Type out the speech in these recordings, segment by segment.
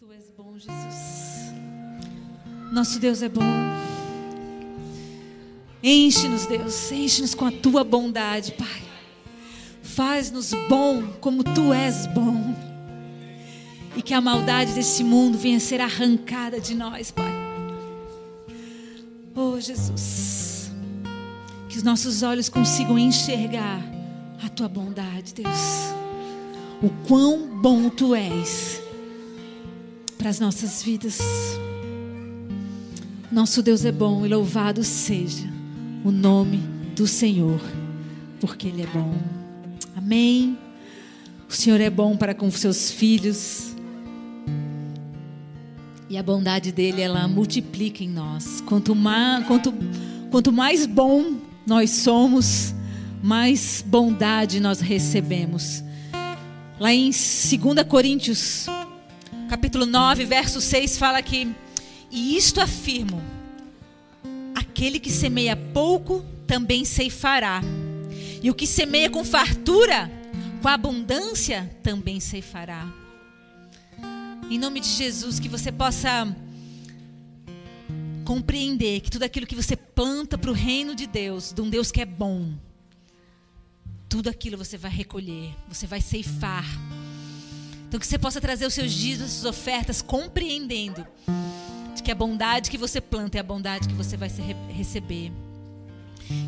Tu és bom, Jesus. Nosso Deus é bom. Enche-nos, Deus, enche-nos com a tua bondade, Pai. Faz-nos bom como tu és bom. E que a maldade desse mundo venha ser arrancada de nós, Pai. Oh, Jesus. Que os nossos olhos consigam enxergar a tua bondade, Deus. O quão bom tu és para as nossas vidas. Nosso Deus é bom e louvado seja o nome do Senhor, porque Ele é bom. Amém. O Senhor é bom para com seus filhos. E a bondade dele, ela multiplica em nós. Quanto mais, quanto, quanto mais bom nós somos, mais bondade nós recebemos. Lá em 2 Coríntios, capítulo 9, verso 6, fala que: E isto afirmo: aquele que semeia pouco também ceifará, e o que semeia com fartura, com abundância, também ceifará. Em nome de Jesus, que você possa compreender que tudo aquilo que você planta para o reino de Deus, de um Deus que é bom, tudo aquilo você vai recolher, você vai ceifar. Então que você possa trazer os seus dias, as suas ofertas, compreendendo de que a bondade que você planta é a bondade que você vai receber.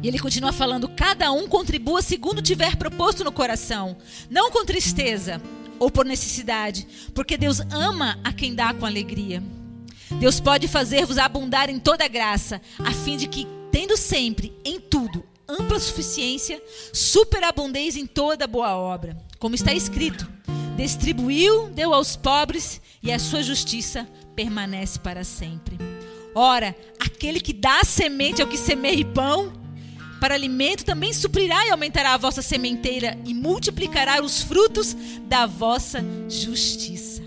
E ele continua falando: cada um contribua segundo tiver proposto no coração, não com tristeza ou por necessidade, porque Deus ama a quem dá com alegria. Deus pode fazer-vos abundar em toda graça, a fim de que, tendo sempre, em tudo, ampla suficiência, superabundez em toda boa obra. Como está escrito: distribuiu, deu aos pobres, e a sua justiça permanece para sempre. Ora, aquele que dá semente ao que semeia pão, para alimento também suprirá e aumentará a vossa sementeira e multiplicará os frutos da vossa justiça.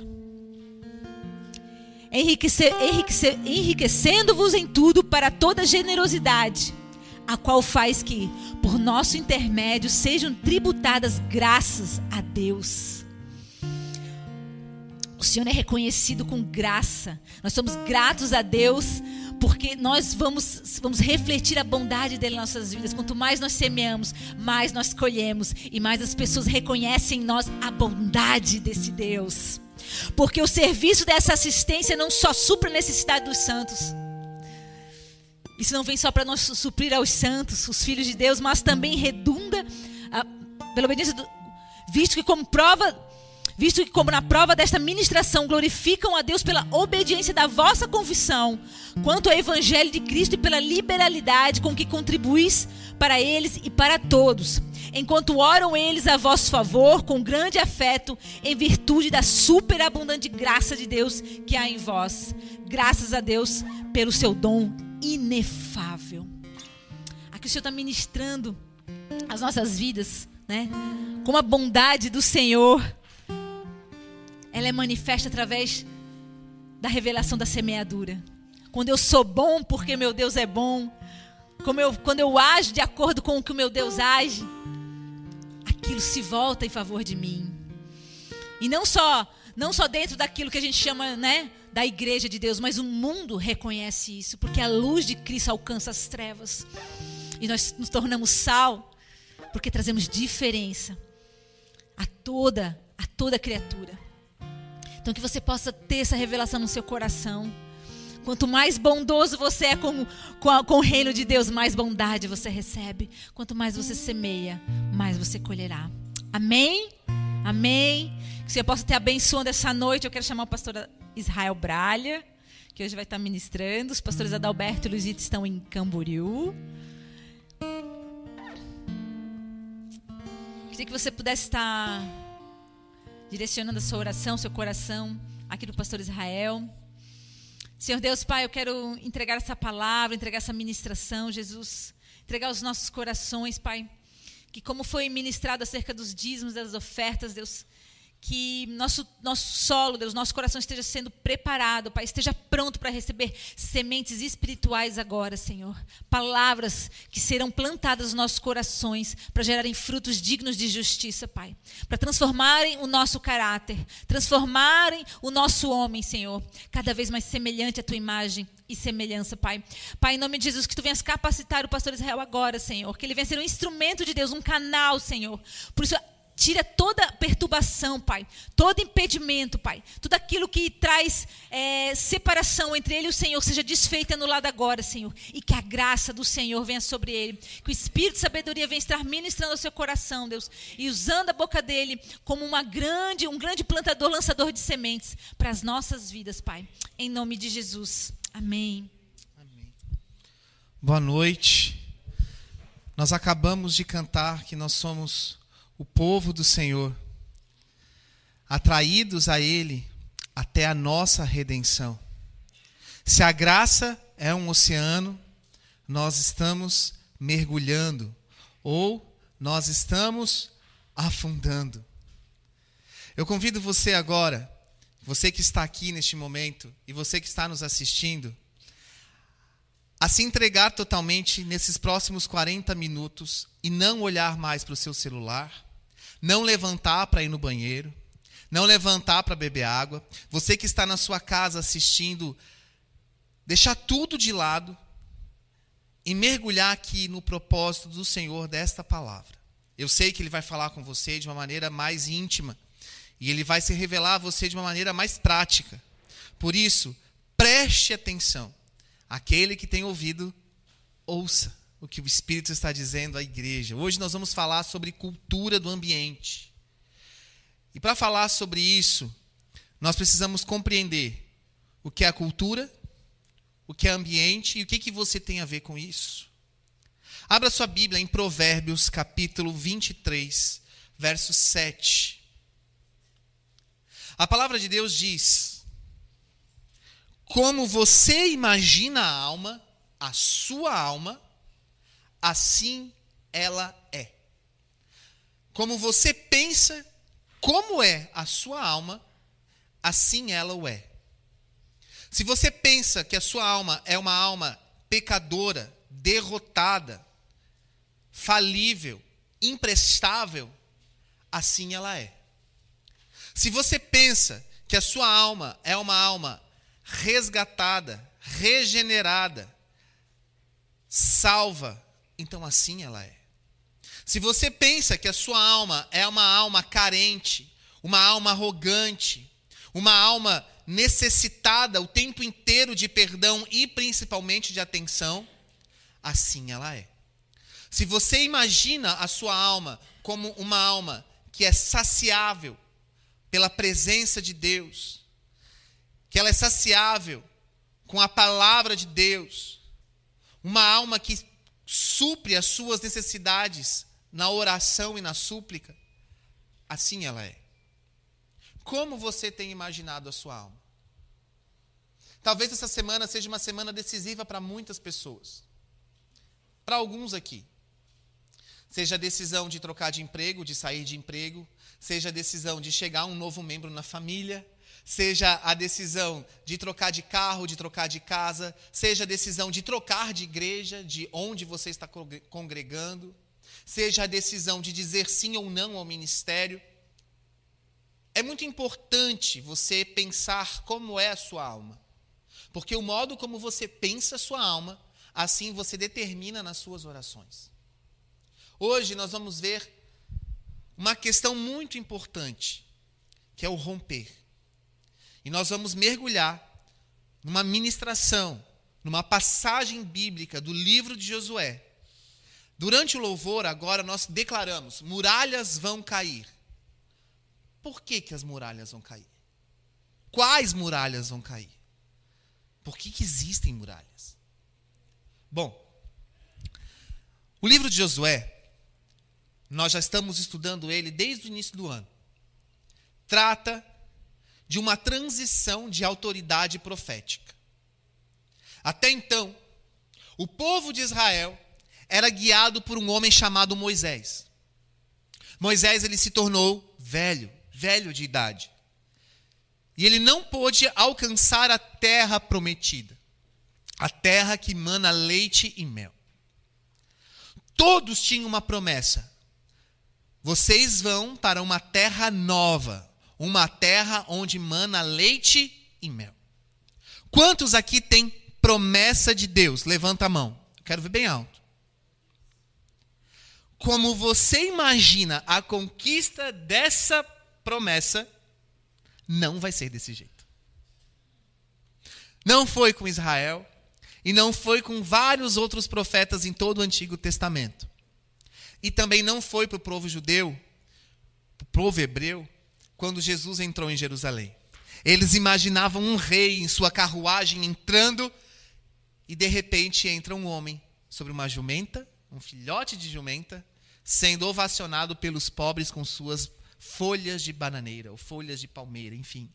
Enriquecer, enriquecer, enriquecendo-vos em tudo para toda generosidade, a qual faz que, por nosso intermédio, sejam tributadas graças a Deus. O Senhor é reconhecido com graça. Nós somos gratos a Deus porque nós vamos, vamos refletir a bondade dele em nossas vidas. Quanto mais nós semeamos, mais nós colhemos e mais as pessoas reconhecem em nós a bondade desse Deus. Porque o serviço dessa assistência não só supra a necessidade dos santos. Isso não vem só para nós suprir aos santos, os filhos de Deus, mas também redunda a, pela obediência do, visto que como prova visto que, como na prova desta ministração, glorificam a Deus pela obediência da vossa confissão, quanto ao Evangelho de Cristo e pela liberalidade com que contribuís para eles e para todos, enquanto oram eles a vosso favor com grande afeto, em virtude da superabundante graça de Deus que há em vós. Graças a Deus pelo seu dom inefável. Aqui o Senhor está ministrando as nossas vidas, né? Com a bondade do Senhor ela é manifesta através da revelação da semeadura. Quando eu sou bom porque meu Deus é bom, como eu, quando eu ajo de acordo com o que o meu Deus age, aquilo se volta em favor de mim. E não só, não só dentro daquilo que a gente chama, né, da igreja de Deus, mas o mundo reconhece isso, porque a luz de Cristo alcança as trevas. E nós nos tornamos sal, porque trazemos diferença a toda, a toda criatura. Então que você possa ter essa revelação no seu coração. Quanto mais bondoso você é com, com, com, o reino de Deus, mais bondade você recebe. Quanto mais você semeia, mais você colherá. Amém? Amém? Que você possa ter abençoando essa noite. Eu quero chamar o pastor Israel Bralha, que hoje vai estar ministrando. Os pastores Adalberto e Luizito estão em Camboriú. Queria que você pudesse estar direcionando a sua oração, seu coração, aqui do pastor Israel. Senhor Deus, Pai, eu quero entregar essa palavra, entregar essa ministração, Jesus, entregar os nossos corações, Pai, que como foi ministrado acerca dos dízimos, das ofertas, Deus, que nosso, nosso solo, Deus, nosso coração esteja sendo preparado, Pai, esteja pronto para receber sementes espirituais agora, Senhor. Palavras que serão plantadas nos nossos corações para gerarem frutos dignos de justiça, Pai. Para transformarem o nosso caráter, transformarem o nosso homem, Senhor, cada vez mais semelhante à tua imagem e semelhança, Pai. Pai, em nome de Jesus, que tu venhas capacitar o pastor Israel agora, Senhor. Que ele venha ser um instrumento de Deus, um canal, Senhor. Por isso, tira toda perturbação, Pai. Todo impedimento, Pai. Tudo aquilo que traz é, separação entre ele e o Senhor seja desfeito e anulado agora, Senhor. E que a graça do Senhor venha sobre ele. Que o Espírito de sabedoria venha estar ministrando ao seu coração, Deus. E usando a boca dele como uma grande, um grande plantador, lançador de sementes para as nossas vidas, Pai. Em nome de Jesus. Amém. Amém. Boa noite. Nós acabamos de cantar que nós somos o povo do Senhor, atraídos a Ele até a nossa redenção. Se a graça é um oceano, nós estamos mergulhando ou nós estamos afundando. Eu convido você agora você que está aqui neste momento e você que está nos assistindo, a se entregar totalmente nesses próximos 40 minutos e não olhar mais para o seu celular, não levantar para ir no banheiro, não levantar para beber água. Você que está na sua casa assistindo, deixar tudo de lado e mergulhar aqui no propósito do Senhor desta palavra. Eu sei que Ele vai falar com você de uma maneira mais íntima e ele vai se revelar a você de uma maneira mais prática. Por isso, preste atenção. Aquele que tem ouvido, ouça o que o Espírito está dizendo à igreja. Hoje nós vamos falar sobre cultura do ambiente. E para falar sobre isso, nós precisamos compreender o que é a cultura, o que é ambiente e o que, que você tem a ver com isso. Abra sua Bíblia em Provérbios capítulo 23, verso 7. A palavra de Deus diz: Como você imagina a alma, a sua alma, assim ela é. Como você pensa, como é a sua alma, assim ela o é. Se você pensa que a sua alma é uma alma pecadora, derrotada, falível, imprestável, assim ela é. Se você pensa que a sua alma é uma alma resgatada, regenerada, salva, então assim ela é. Se você pensa que a sua alma é uma alma carente, uma alma arrogante, uma alma necessitada o tempo inteiro de perdão e principalmente de atenção, assim ela é. Se você imagina a sua alma como uma alma que é saciável, pela presença de Deus, que ela é saciável com a palavra de Deus, uma alma que supre as suas necessidades na oração e na súplica, assim ela é. Como você tem imaginado a sua alma? Talvez essa semana seja uma semana decisiva para muitas pessoas. Para alguns aqui. Seja a decisão de trocar de emprego, de sair de emprego, seja a decisão de chegar um novo membro na família, seja a decisão de trocar de carro, de trocar de casa, seja a decisão de trocar de igreja, de onde você está congregando, seja a decisão de dizer sim ou não ao ministério. É muito importante você pensar como é a sua alma. Porque o modo como você pensa a sua alma, assim você determina nas suas orações. Hoje nós vamos ver uma questão muito importante, que é o romper. E nós vamos mergulhar numa ministração, numa passagem bíblica do livro de Josué. Durante o louvor, agora nós declaramos: muralhas vão cair. Por que, que as muralhas vão cair? Quais muralhas vão cair? Por que, que existem muralhas? Bom, o livro de Josué nós já estamos estudando ele desde o início do ano. Trata de uma transição de autoridade profética. Até então, o povo de Israel era guiado por um homem chamado Moisés. Moisés ele se tornou velho, velho de idade. E ele não pôde alcançar a terra prometida, a terra que mana leite e mel. Todos tinham uma promessa. Vocês vão para uma terra nova, uma terra onde mana leite e mel. Quantos aqui têm promessa de Deus? Levanta a mão. Quero ver bem alto. Como você imagina a conquista dessa promessa, não vai ser desse jeito. Não foi com Israel e não foi com vários outros profetas em todo o Antigo Testamento. E também não foi para o povo judeu, para o povo hebreu, quando Jesus entrou em Jerusalém. Eles imaginavam um rei em sua carruagem entrando e de repente entra um homem sobre uma jumenta, um filhote de jumenta, sendo ovacionado pelos pobres com suas folhas de bananeira ou folhas de palmeira, enfim.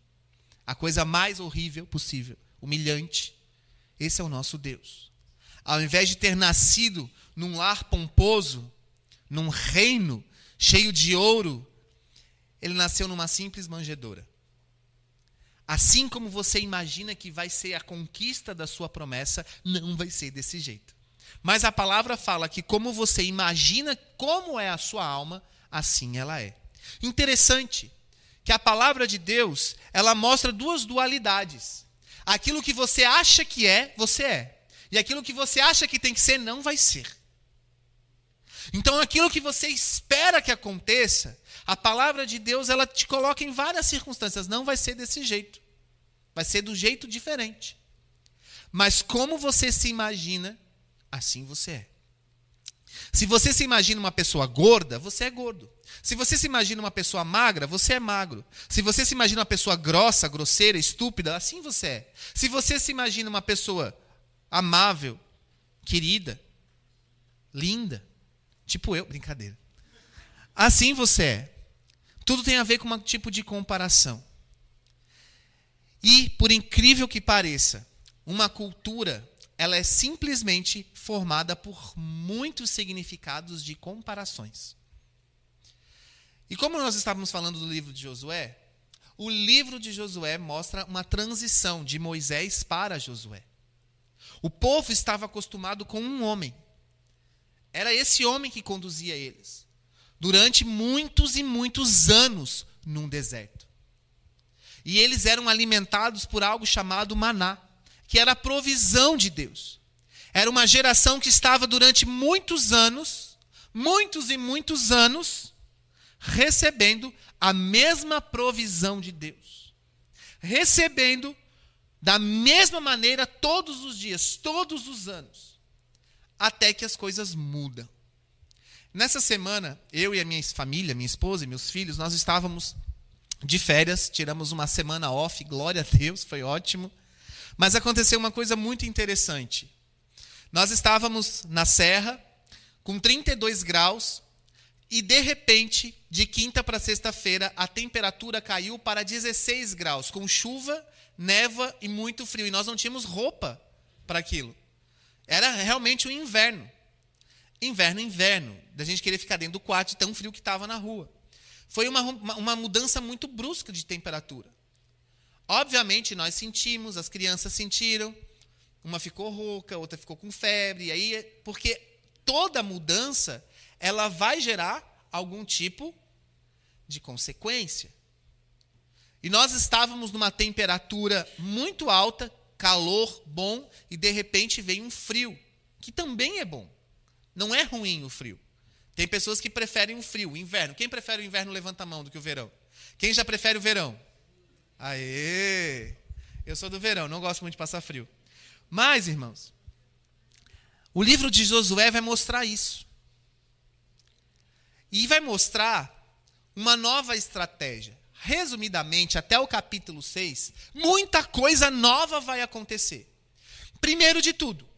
A coisa mais horrível possível, humilhante. Esse é o nosso Deus. Ao invés de ter nascido num lar pomposo, num reino cheio de ouro, ele nasceu numa simples manjedoura. Assim como você imagina que vai ser a conquista da sua promessa, não vai ser desse jeito. Mas a palavra fala que como você imagina como é a sua alma, assim ela é. Interessante que a palavra de Deus, ela mostra duas dualidades. Aquilo que você acha que é, você é. E aquilo que você acha que tem que ser, não vai ser. Então, aquilo que você espera que aconteça, a palavra de Deus, ela te coloca em várias circunstâncias. Não vai ser desse jeito. Vai ser do jeito diferente. Mas como você se imagina, assim você é. Se você se imagina uma pessoa gorda, você é gordo. Se você se imagina uma pessoa magra, você é magro. Se você se imagina uma pessoa grossa, grosseira, estúpida, assim você é. Se você se imagina uma pessoa amável, querida, linda, tipo eu, brincadeira. Assim você é. Tudo tem a ver com um tipo de comparação. E, por incrível que pareça, uma cultura ela é simplesmente formada por muitos significados de comparações. E como nós estávamos falando do livro de Josué, o livro de Josué mostra uma transição de Moisés para Josué. O povo estava acostumado com um homem. Era esse homem que conduzia eles durante muitos e muitos anos num deserto. E eles eram alimentados por algo chamado maná que era a provisão de Deus. Era uma geração que estava durante muitos anos, muitos e muitos anos, recebendo a mesma provisão de Deus. Recebendo da mesma maneira todos os dias, todos os anos, até que as coisas mudam. Nessa semana, eu e a minha família, minha esposa e meus filhos, nós estávamos de férias, tiramos uma semana off, glória a Deus, foi ótimo. Mas aconteceu uma coisa muito interessante. Nós estávamos na serra, com 32 graus, e de repente, de quinta para sexta-feira, a temperatura caiu para 16 graus, com chuva, neva e muito frio. E nós não tínhamos roupa para aquilo. Era realmente o um inverno. Inverno, inverno. Da gente querer ficar dentro do quarto tão frio que estava na rua. Foi uma, uma mudança muito brusca de temperatura. Obviamente, nós sentimos, as crianças sentiram. Uma ficou rouca, outra ficou com febre. E aí, porque toda mudança, ela vai gerar algum tipo de consequência. E nós estávamos numa temperatura muito alta, calor bom, e de repente veio um frio, que também é bom. Não é ruim o frio. Tem pessoas que preferem o frio, o inverno. Quem prefere o inverno levanta a mão do que o verão? Quem já prefere o verão? Aê! Eu sou do verão, não gosto muito de passar frio. Mas, irmãos, o livro de Josué vai mostrar isso. E vai mostrar uma nova estratégia. Resumidamente, até o capítulo 6, muita coisa nova vai acontecer. Primeiro de tudo,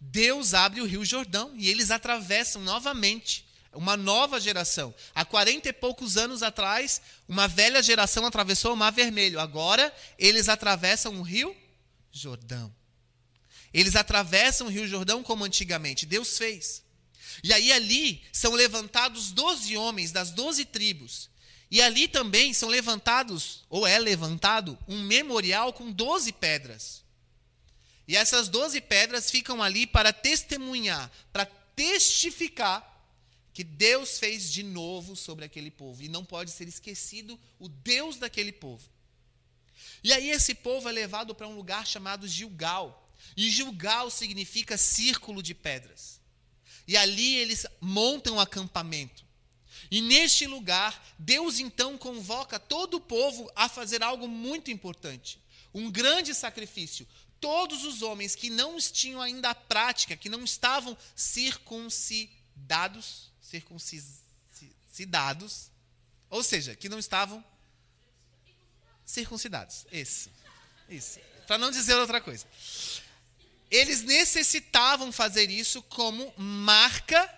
Deus abre o Rio Jordão e eles atravessam novamente uma nova geração. Há quarenta e poucos anos atrás, uma velha geração atravessou o Mar Vermelho. Agora, eles atravessam o Rio Jordão. Eles atravessam o Rio Jordão como antigamente. Deus fez. E aí ali são levantados doze homens das doze tribos. E ali também são levantados, ou é levantado, um memorial com 12 pedras. E essas 12 pedras ficam ali para testemunhar, para testificar que Deus fez de novo sobre aquele povo. E não pode ser esquecido o Deus daquele povo. E aí esse povo é levado para um lugar chamado Gilgal. E Gilgal significa círculo de pedras. E ali eles montam um acampamento. E neste lugar, Deus então convoca todo o povo a fazer algo muito importante: um grande sacrifício. Todos os homens que não tinham ainda a prática, que não estavam circuncidados, circuncidados, ou seja, que não estavam circuncidados. Isso. Isso. Para não dizer outra coisa. Eles necessitavam fazer isso como marca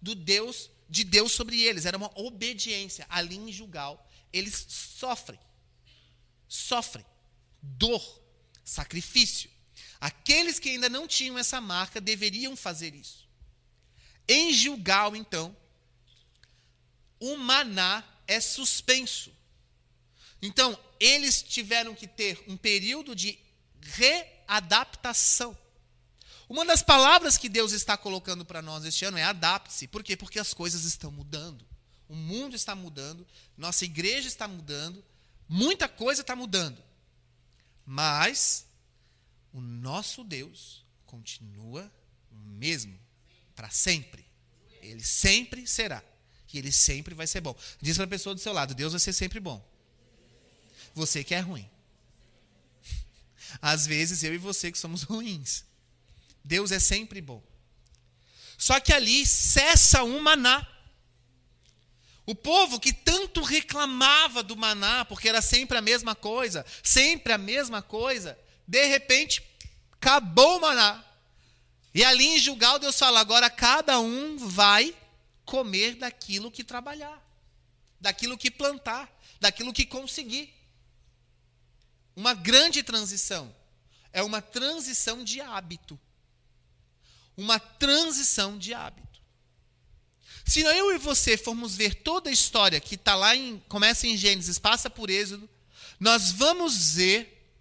do Deus de Deus sobre eles. Era uma obediência. Ali em Jugal, eles sofrem. Sofrem. Dor. Sacrifício. Aqueles que ainda não tinham essa marca deveriam fazer isso. Em Gilgal, então, o maná é suspenso. Então, eles tiveram que ter um período de readaptação. Uma das palavras que Deus está colocando para nós este ano é adapte-se. Por quê? Porque as coisas estão mudando. O mundo está mudando, nossa igreja está mudando, muita coisa está mudando. Mas o nosso Deus continua o mesmo para sempre. Ele sempre será. E ele sempre vai ser bom. Diz para a pessoa do seu lado: Deus vai ser sempre bom. Você que é ruim. Às vezes eu e você que somos ruins. Deus é sempre bom. Só que ali cessa o maná. O povo que tanto reclamava do maná, porque era sempre a mesma coisa, sempre a mesma coisa, de repente acabou o maná. E ali em Gilgal Deus fala: agora cada um vai comer daquilo que trabalhar, daquilo que plantar, daquilo que conseguir. Uma grande transição. É uma transição de hábito uma transição de hábito. Se eu e você formos ver toda a história que está lá em. começa em Gênesis, passa por Êxodo, nós vamos ver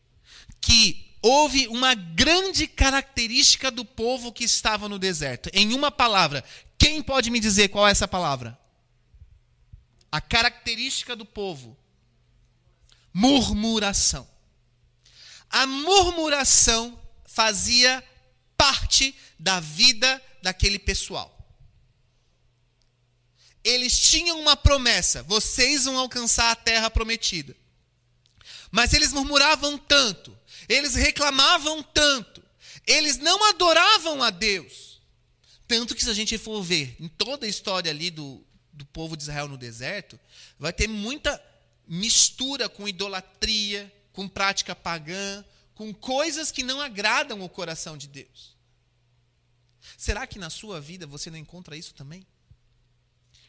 que houve uma grande característica do povo que estava no deserto. Em uma palavra, quem pode me dizer qual é essa palavra? A característica do povo: murmuração. A murmuração fazia parte da vida daquele pessoal. Eles tinham uma promessa: vocês vão alcançar a terra prometida. Mas eles murmuravam tanto, eles reclamavam tanto, eles não adoravam a Deus. Tanto que, se a gente for ver em toda a história ali do, do povo de Israel no deserto, vai ter muita mistura com idolatria, com prática pagã, com coisas que não agradam o coração de Deus. Será que na sua vida você não encontra isso também?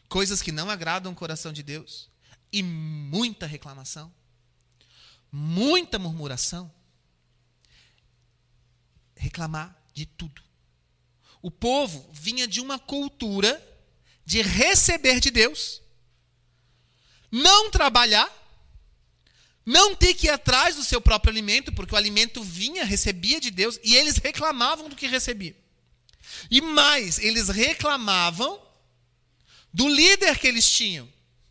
Coisas que não agradam o coração de Deus e muita reclamação, muita murmuração, reclamar de tudo. O povo vinha de uma cultura de receber de Deus, não trabalhar não ter que ir atrás do seu próprio alimento, porque o alimento vinha, recebia de Deus, e eles reclamavam do que recebiam. E mais, eles reclamavam do líder que eles tinham,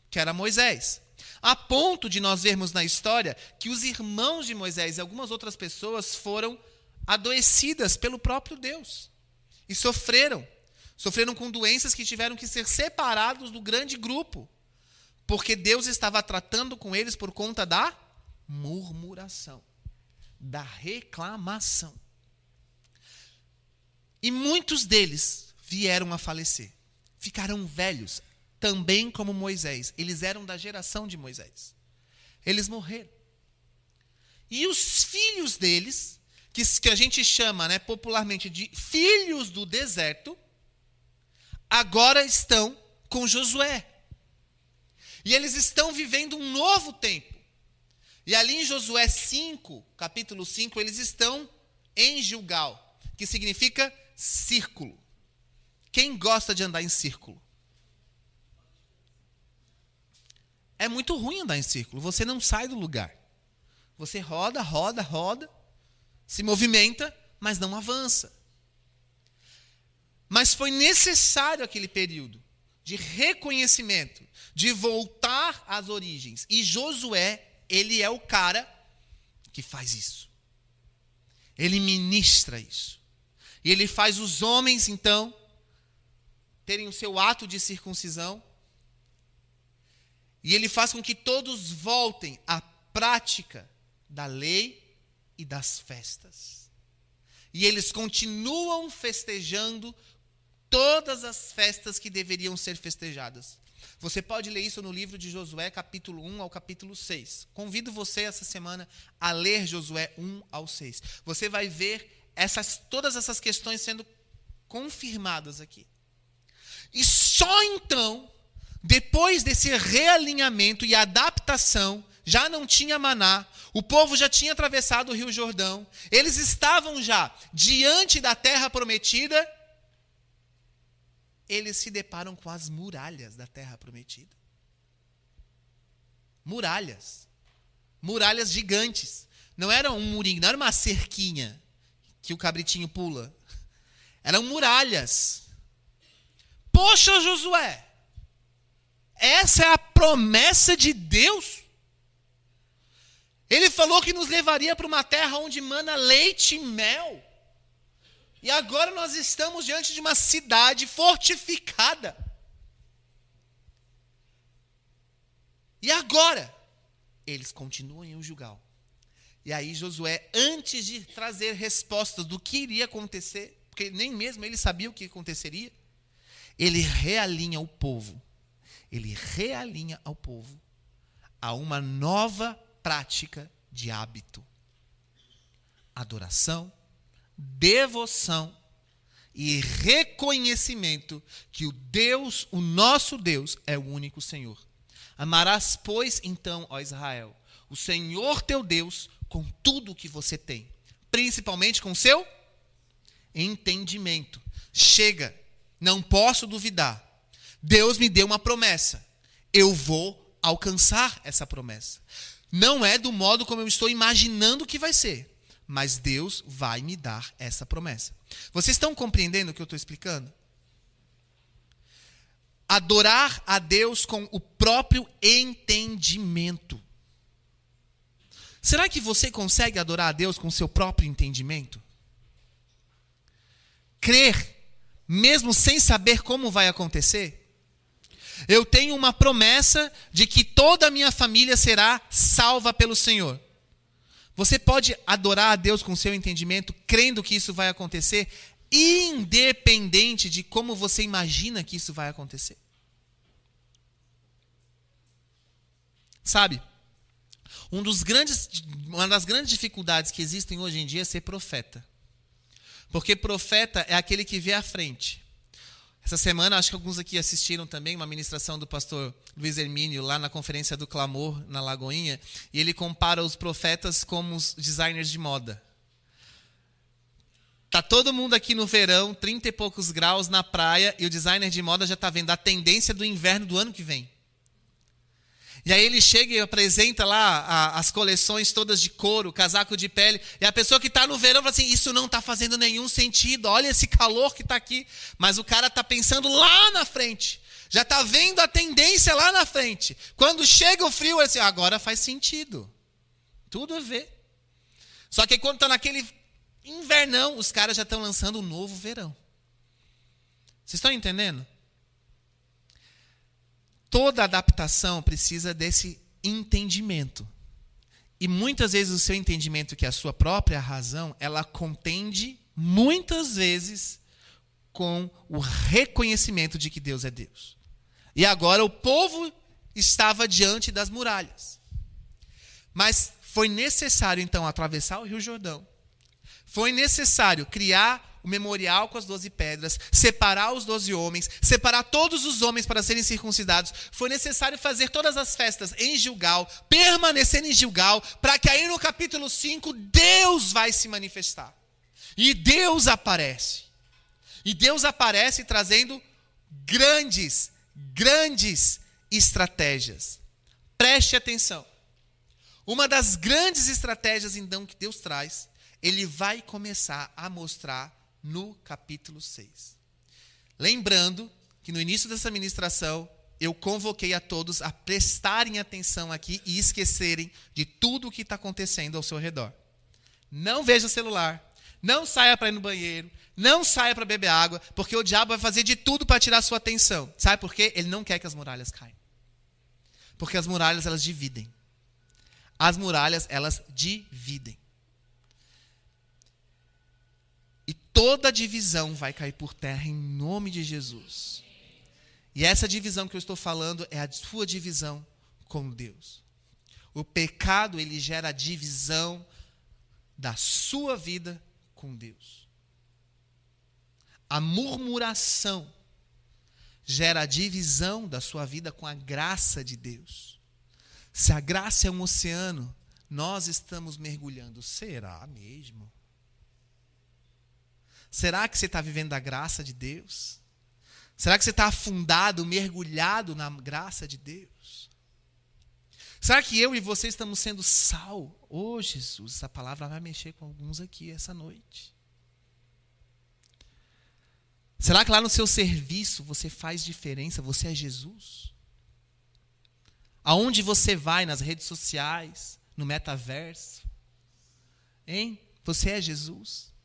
que era Moisés. A ponto de nós vermos na história que os irmãos de Moisés e algumas outras pessoas foram adoecidas pelo próprio Deus e sofreram. Sofreram com doenças que tiveram que ser separados do grande grupo, porque Deus estava tratando com eles por conta da murmuração, da reclamação. E muitos deles vieram a falecer. Ficaram velhos, também como Moisés. Eles eram da geração de Moisés. Eles morreram. E os filhos deles, que, que a gente chama né, popularmente de filhos do deserto, agora estão com Josué. E eles estão vivendo um novo tempo. E ali em Josué 5, capítulo 5, eles estão em Gilgal, que significa círculo. Quem gosta de andar em círculo? É muito ruim andar em círculo, você não sai do lugar. Você roda, roda, roda, se movimenta, mas não avança. Mas foi necessário aquele período de reconhecimento, de voltar às origens. E Josué, ele é o cara que faz isso. Ele ministra isso. E ele faz os homens, então, terem o seu ato de circuncisão. E ele faz com que todos voltem à prática da lei e das festas. E eles continuam festejando todas as festas que deveriam ser festejadas. Você pode ler isso no livro de Josué, capítulo 1 ao capítulo 6. Convido você essa semana a ler Josué 1 ao 6. Você vai ver essas, todas essas questões sendo confirmadas aqui. E só então, depois desse realinhamento e adaptação, já não tinha maná, o povo já tinha atravessado o Rio Jordão, eles estavam já diante da terra prometida eles se deparam com as muralhas da terra prometida. Muralhas. Muralhas gigantes. Não era um murinho, não era uma cerquinha que o cabritinho pula. Eram muralhas. Poxa, Josué, essa é a promessa de Deus? Ele falou que nos levaria para uma terra onde mana leite e mel. E agora nós estamos diante de uma cidade fortificada. E agora? Eles continuam em Gilgal. E aí Josué, antes de trazer respostas do que iria acontecer, porque nem mesmo ele sabia o que aconteceria, ele realinha o povo. Ele realinha ao povo a uma nova prática de hábito. Adoração, devoção e reconhecimento que o Deus, o nosso Deus, é o único Senhor. Amarás, pois, então, ó Israel, o Senhor teu Deus com tudo o que você tem, principalmente com seu entendimento. Chega, não posso duvidar. Deus me deu uma promessa. Eu vou alcançar essa promessa. Não é do modo como eu estou imaginando que vai ser mas Deus vai me dar essa promessa. Vocês estão compreendendo o que eu estou explicando? Adorar a Deus com o próprio entendimento. Será que você consegue adorar a Deus com o seu próprio entendimento? Crer, mesmo sem saber como vai acontecer? Eu tenho uma promessa de que toda a minha família será salva pelo Senhor. Você pode adorar a Deus com seu entendimento, crendo que isso vai acontecer, independente de como você imagina que isso vai acontecer. Sabe? Um dos grandes, uma das grandes dificuldades que existem hoje em dia é ser profeta. Porque profeta é aquele que vê à frente. Essa semana, acho que alguns aqui assistiram também uma ministração do pastor Luiz Hermínio lá na conferência do Clamor, na Lagoinha, e ele compara os profetas como os designers de moda. Tá todo mundo aqui no verão, 30 e poucos graus na praia, e o designer de moda já está vendo a tendência do inverno do ano que vem. E aí ele chega e apresenta lá as coleções todas de couro, casaco de pele. E a pessoa que está no verão fala assim: Isso não está fazendo nenhum sentido. Olha esse calor que está aqui. Mas o cara está pensando lá na frente. Já está vendo a tendência lá na frente. Quando chega o frio, é assim: Agora faz sentido. Tudo a ver. Só que quando está naquele invernão, os caras já estão lançando um novo verão. Vocês estão entendendo? Toda adaptação precisa desse entendimento. E muitas vezes o seu entendimento, que é a sua própria razão, ela contende muitas vezes com o reconhecimento de que Deus é Deus. E agora o povo estava diante das muralhas. Mas foi necessário então atravessar o Rio Jordão. Foi necessário criar o memorial com as doze pedras, separar os doze homens, separar todos os homens para serem circuncidados. Foi necessário fazer todas as festas em Gilgal, permanecer em Gilgal, para que aí no capítulo 5 Deus vai se manifestar. E Deus aparece. E Deus aparece trazendo grandes, grandes estratégias. Preste atenção. Uma das grandes estratégias, então, que Deus traz, ele vai começar a mostrar no capítulo 6. Lembrando que no início dessa ministração, eu convoquei a todos a prestarem atenção aqui e esquecerem de tudo o que está acontecendo ao seu redor. Não veja celular, não saia para ir no banheiro, não saia para beber água, porque o diabo vai fazer de tudo para tirar sua atenção. Sabe por quê? Ele não quer que as muralhas caiam. Porque as muralhas elas dividem. As muralhas elas dividem. E toda divisão vai cair por terra em nome de Jesus. E essa divisão que eu estou falando é a sua divisão com Deus. O pecado ele gera a divisão da sua vida com Deus. A murmuração gera a divisão da sua vida com a graça de Deus. Se a graça é um oceano, nós estamos mergulhando. Será mesmo? Será que você está vivendo a graça de Deus? Será que você está afundado, mergulhado na graça de Deus? Será que eu e você estamos sendo sal? Oh, Jesus, essa palavra vai mexer com alguns aqui essa noite. Será que lá no seu serviço você faz diferença? Você é Jesus? Aonde você vai nas redes sociais, no metaverso? Hein? Você é Jesus?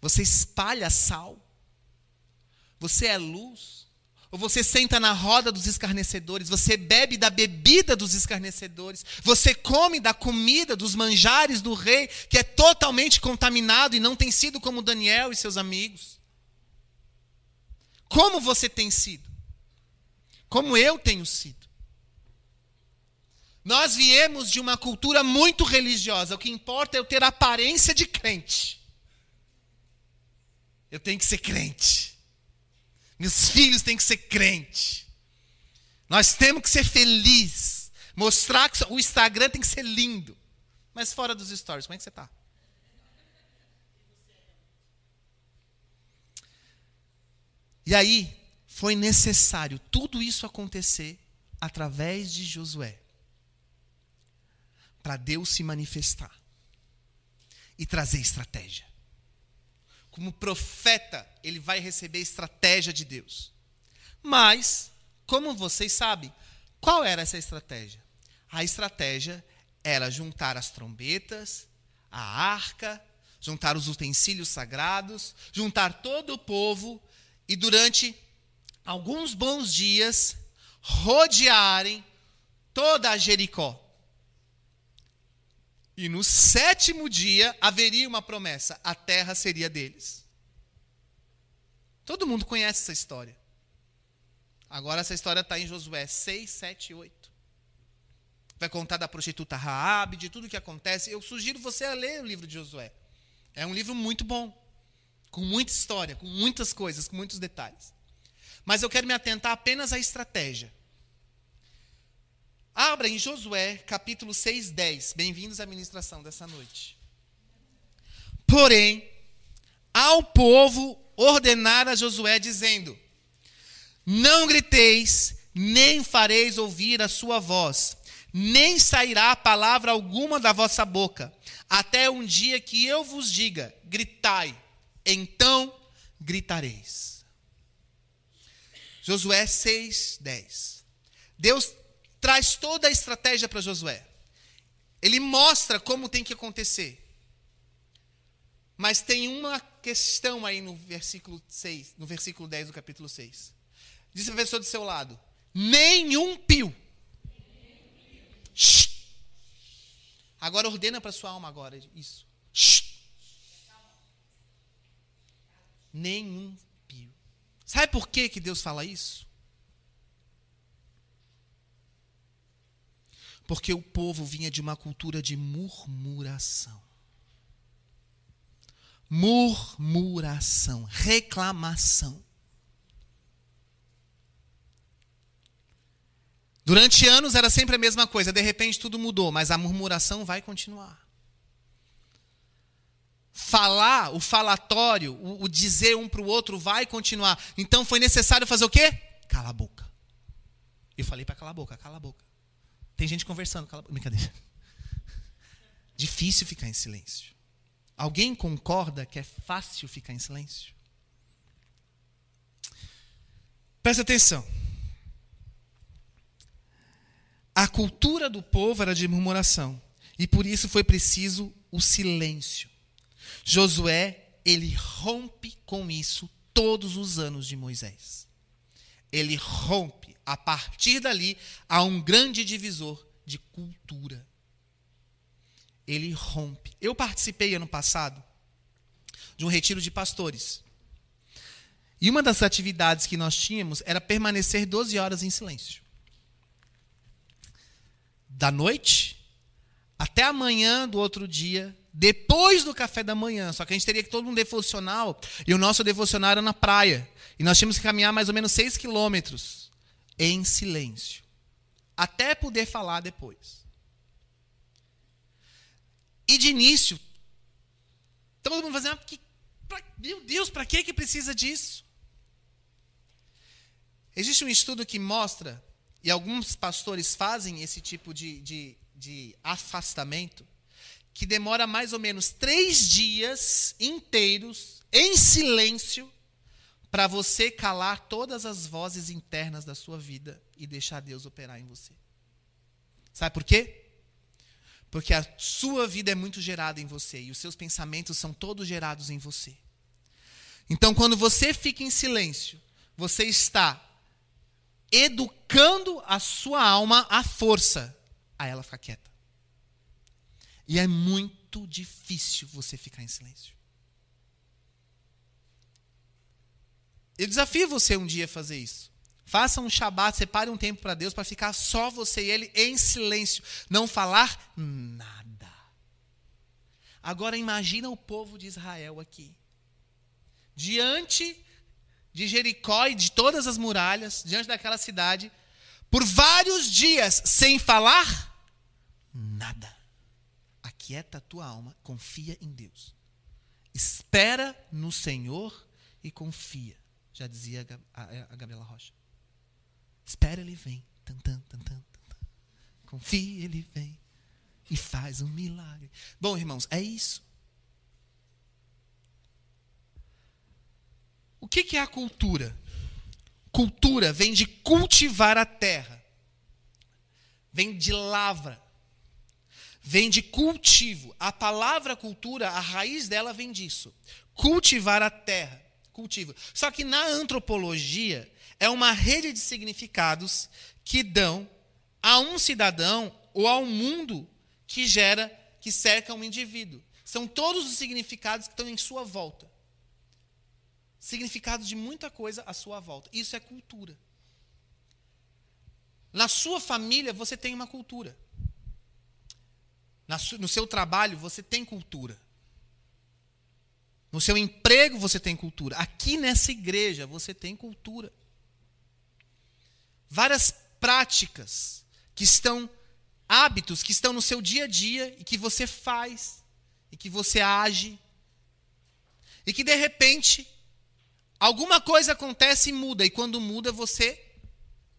Você espalha sal? Você é luz? Ou você senta na roda dos escarnecedores, você bebe da bebida dos escarnecedores, você come da comida dos manjares do rei, que é totalmente contaminado e não tem sido como Daniel e seus amigos. Como você tem sido? Como eu tenho sido? Nós viemos de uma cultura muito religiosa, o que importa é eu ter a aparência de crente. Eu tenho que ser crente. Meus filhos têm que ser crente. Nós temos que ser felizes. Mostrar que o Instagram tem que ser lindo. Mas fora dos stories, como é que você está? E aí, foi necessário tudo isso acontecer através de Josué. Para Deus se manifestar e trazer estratégia como profeta, ele vai receber estratégia de Deus. Mas, como vocês sabem, qual era essa estratégia? A estratégia era juntar as trombetas, a arca, juntar os utensílios sagrados, juntar todo o povo e durante alguns bons dias rodearem toda a Jericó. E no sétimo dia haveria uma promessa: a terra seria deles. Todo mundo conhece essa história. Agora essa história está em Josué 6, 7 e 8. Vai contar da prostituta Raabe, de tudo o que acontece. Eu sugiro você a ler o livro de Josué. É um livro muito bom, com muita história, com muitas coisas, com muitos detalhes. Mas eu quero me atentar apenas à estratégia. Abra em Josué, capítulo 6, 10. Bem-vindos à ministração dessa noite. Porém, ao povo ordenar a Josué, dizendo: Não griteis, nem fareis ouvir a sua voz, nem sairá palavra alguma da vossa boca, até um dia que eu vos diga: gritai, então gritareis. Josué 6, 10. Deus traz toda a estratégia para Josué. Ele mostra como tem que acontecer. Mas tem uma questão aí no versículo 6, no versículo 10 do capítulo 6. Diz a pessoa do seu lado: nenhum pio. Shhh. Agora ordena para sua alma agora isso. Shhh. Nenhum pio. Sabe por que, que Deus fala isso? Porque o povo vinha de uma cultura de murmuração. Murmuração, reclamação. Durante anos era sempre a mesma coisa, de repente tudo mudou, mas a murmuração vai continuar. Falar, o falatório, o, o dizer um para o outro vai continuar. Então foi necessário fazer o quê? Cala a boca. Eu falei para calar a boca, cala a boca. Tem gente conversando, cala brincadeira. Difícil ficar em silêncio. Alguém concorda que é fácil ficar em silêncio? Presta atenção. A cultura do povo era de murmuração, e por isso foi preciso o silêncio. Josué, ele rompe com isso todos os anos de Moisés. Ele rompe, a partir dali, há um grande divisor de cultura. Ele rompe. Eu participei ano passado de um retiro de pastores. E uma das atividades que nós tínhamos era permanecer 12 horas em silêncio. Da noite até amanhã do outro dia, depois do café da manhã. Só que a gente teria que todo um devocional, e o nosso devocional era na praia. E nós tínhamos que caminhar mais ou menos 6 quilômetros em silêncio. Até poder falar depois. E de início, todo mundo fazendo, ah, meu Deus, para que, que precisa disso? Existe um estudo que mostra, e alguns pastores fazem esse tipo de, de, de afastamento, que demora mais ou menos três dias inteiros, em silêncio, para você calar todas as vozes internas da sua vida e deixar Deus operar em você. Sabe por quê? Porque a sua vida é muito gerada em você e os seus pensamentos são todos gerados em você. Então, quando você fica em silêncio, você está educando a sua alma à força a ela ficar quieta. E é muito difícil você ficar em silêncio. Eu desafio você um dia a fazer isso. Faça um shabat, separe um tempo para Deus para ficar só você e Ele em silêncio, não falar nada. Agora imagina o povo de Israel aqui, diante de Jericó e de todas as muralhas, diante daquela cidade, por vários dias sem falar nada. Aquieta a tua alma, confia em Deus. Espera no Senhor e confia, já dizia a Gabriela Rocha. Espera, ele vem. Tan, tan, tan, Confia, ele vem e faz um milagre. Bom, irmãos, é isso. O que é a cultura? Cultura vem de cultivar a terra, vem de lavra, vem de cultivo. A palavra cultura, a raiz dela vem disso. Cultivar a terra, cultivo. Só que na antropologia é uma rede de significados que dão a um cidadão ou ao mundo que gera, que cerca um indivíduo. São todos os significados que estão em sua volta significado de muita coisa à sua volta. Isso é cultura. Na sua família, você tem uma cultura. no seu trabalho, você tem cultura. No seu emprego, você tem cultura. Aqui nessa igreja, você tem cultura. Várias práticas que estão, hábitos que estão no seu dia a dia e que você faz, e que você age, e que de repente Alguma coisa acontece e muda, e quando muda, você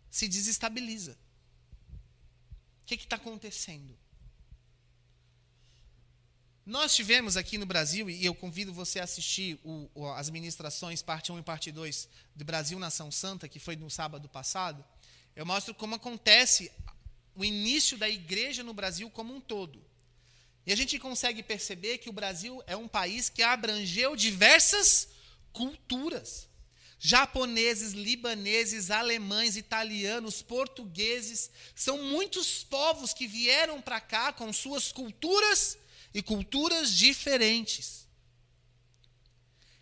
se desestabiliza. O que está acontecendo? Nós tivemos aqui no Brasil, e eu convido você a assistir o, o, as ministrações, parte 1 e parte 2, do Brasil Nação Santa, que foi no sábado passado. Eu mostro como acontece o início da igreja no Brasil como um todo. E a gente consegue perceber que o Brasil é um país que abrangeu diversas culturas. Japoneses, libaneses, alemães, italianos, portugueses, são muitos povos que vieram para cá com suas culturas e culturas diferentes.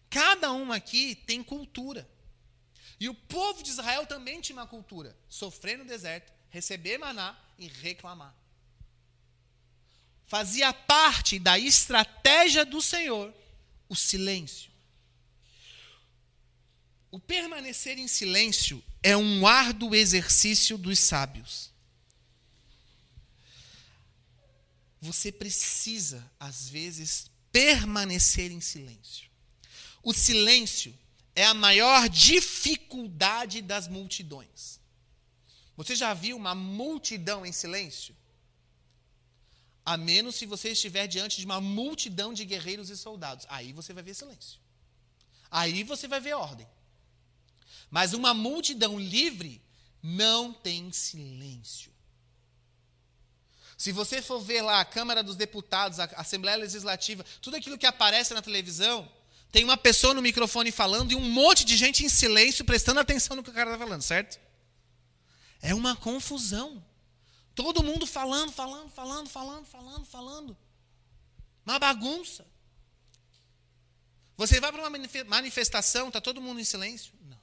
Cada um aqui tem cultura. E o povo de Israel também tinha uma cultura: sofrer no deserto, receber maná e reclamar. Fazia parte da estratégia do Senhor o silêncio. O permanecer em silêncio é um árduo exercício dos sábios. Você precisa, às vezes, permanecer em silêncio. O silêncio é a maior dificuldade das multidões. Você já viu uma multidão em silêncio? A menos se você estiver diante de uma multidão de guerreiros e soldados. Aí você vai ver silêncio. Aí você vai ver ordem. Mas uma multidão livre não tem silêncio. Se você for ver lá a Câmara dos Deputados, a Assembleia Legislativa, tudo aquilo que aparece na televisão, tem uma pessoa no microfone falando e um monte de gente em silêncio prestando atenção no que o cara está falando, certo? É uma confusão. Todo mundo falando, falando, falando, falando, falando, falando. Uma bagunça. Você vai para uma manifestação, está todo mundo em silêncio? Não.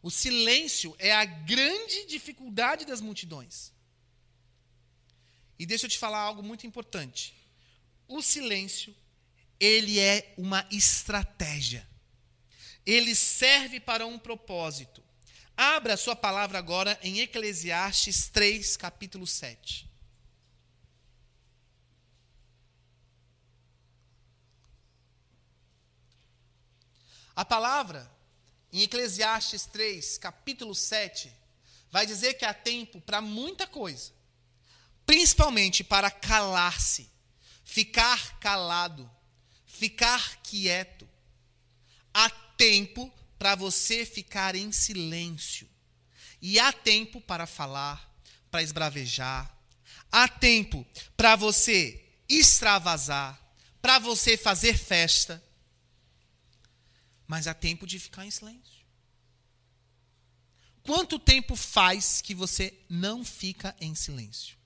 O silêncio é a grande dificuldade das multidões. E deixa eu te falar algo muito importante. O silêncio, ele é uma estratégia. Ele serve para um propósito. Abra a sua palavra agora em Eclesiastes 3, capítulo 7. A palavra em Eclesiastes 3, capítulo 7, vai dizer que há tempo para muita coisa, principalmente para calar-se, ficar calado, ficar quieto. Há tempo para você ficar em silêncio. E há tempo para falar, para esbravejar. Há tempo para você extravasar, para você fazer festa. Mas há tempo de ficar em silêncio. Quanto tempo faz que você não fica em silêncio?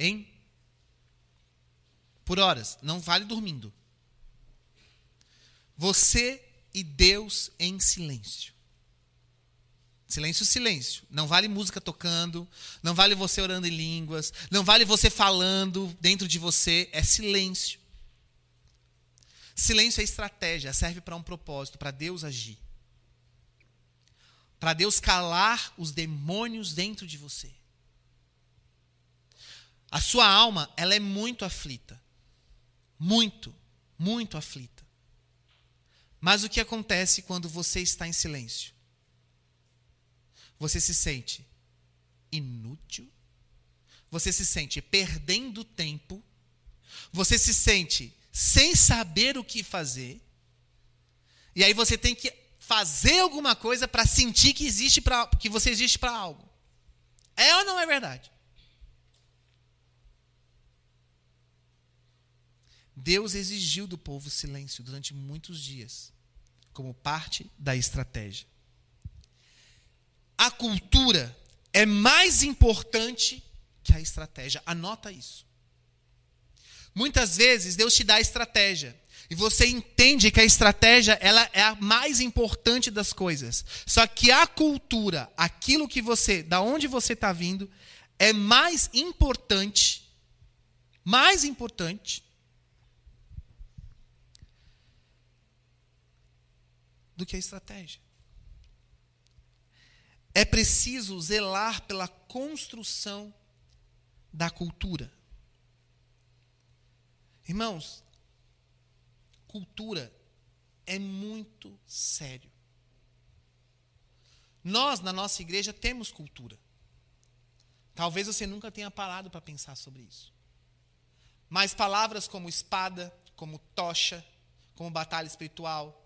Hein? Por horas. Não vale dormindo. Você e Deus em silêncio. Silêncio, silêncio. Não vale música tocando, não vale você orando em línguas, não vale você falando dentro de você, é silêncio. Silêncio é estratégia, serve para um propósito, para Deus agir. Para Deus calar os demônios dentro de você. A sua alma, ela é muito aflita. Muito, muito aflita. Mas o que acontece quando você está em silêncio? Você se sente inútil, você se sente perdendo tempo, você se sente sem saber o que fazer. E aí você tem que fazer alguma coisa para sentir que existe pra, que você existe para algo. É ou não é verdade? Deus exigiu do povo silêncio durante muitos dias, como parte da estratégia. A cultura é mais importante que a estratégia. Anota isso. Muitas vezes Deus te dá a estratégia. E você entende que a estratégia ela é a mais importante das coisas. Só que a cultura, aquilo que você, da onde você está vindo, é mais importante, mais importante do que a estratégia. É preciso zelar pela construção da cultura. Irmãos, cultura é muito sério. Nós, na nossa igreja, temos cultura. Talvez você nunca tenha parado para pensar sobre isso. Mas palavras como espada, como tocha, como batalha espiritual,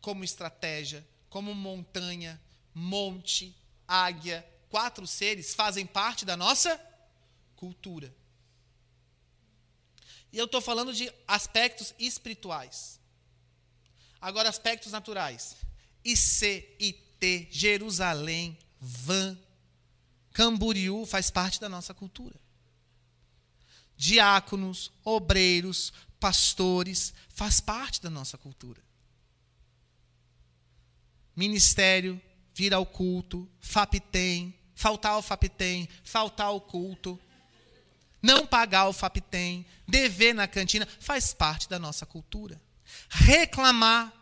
como estratégia, como montanha, monte, águia, quatro seres fazem parte da nossa cultura. E eu estou falando de aspectos espirituais. Agora, aspectos naturais. IC, IT, Jerusalém, Van, Camboriú faz parte da nossa cultura. Diáconos, obreiros, pastores, faz parte da nossa cultura. Ministério, vir ao culto, FAPTEM, faltar ao FAPTEM, faltar ao culto não pagar o FAPTEM, dever na cantina, faz parte da nossa cultura. Reclamar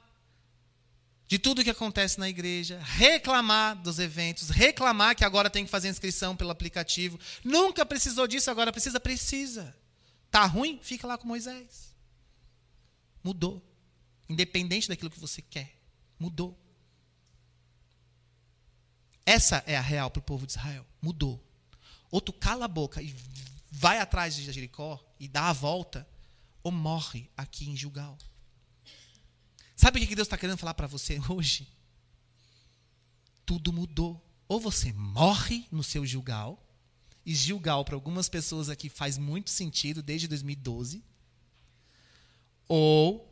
de tudo que acontece na igreja, reclamar dos eventos, reclamar que agora tem que fazer inscrição pelo aplicativo. Nunca precisou disso, agora precisa, precisa. Tá ruim? Fica lá com Moisés. Mudou. Independente daquilo que você quer, mudou. Essa é a real para o povo de Israel. Mudou. Ou tu cala a boca e vai atrás de Jericó e dá a volta, ou morre aqui em Gilgal. Sabe o que Deus está querendo falar para você hoje? Tudo mudou. Ou você morre no seu Gilgal, e Gilgal para algumas pessoas aqui faz muito sentido desde 2012, ou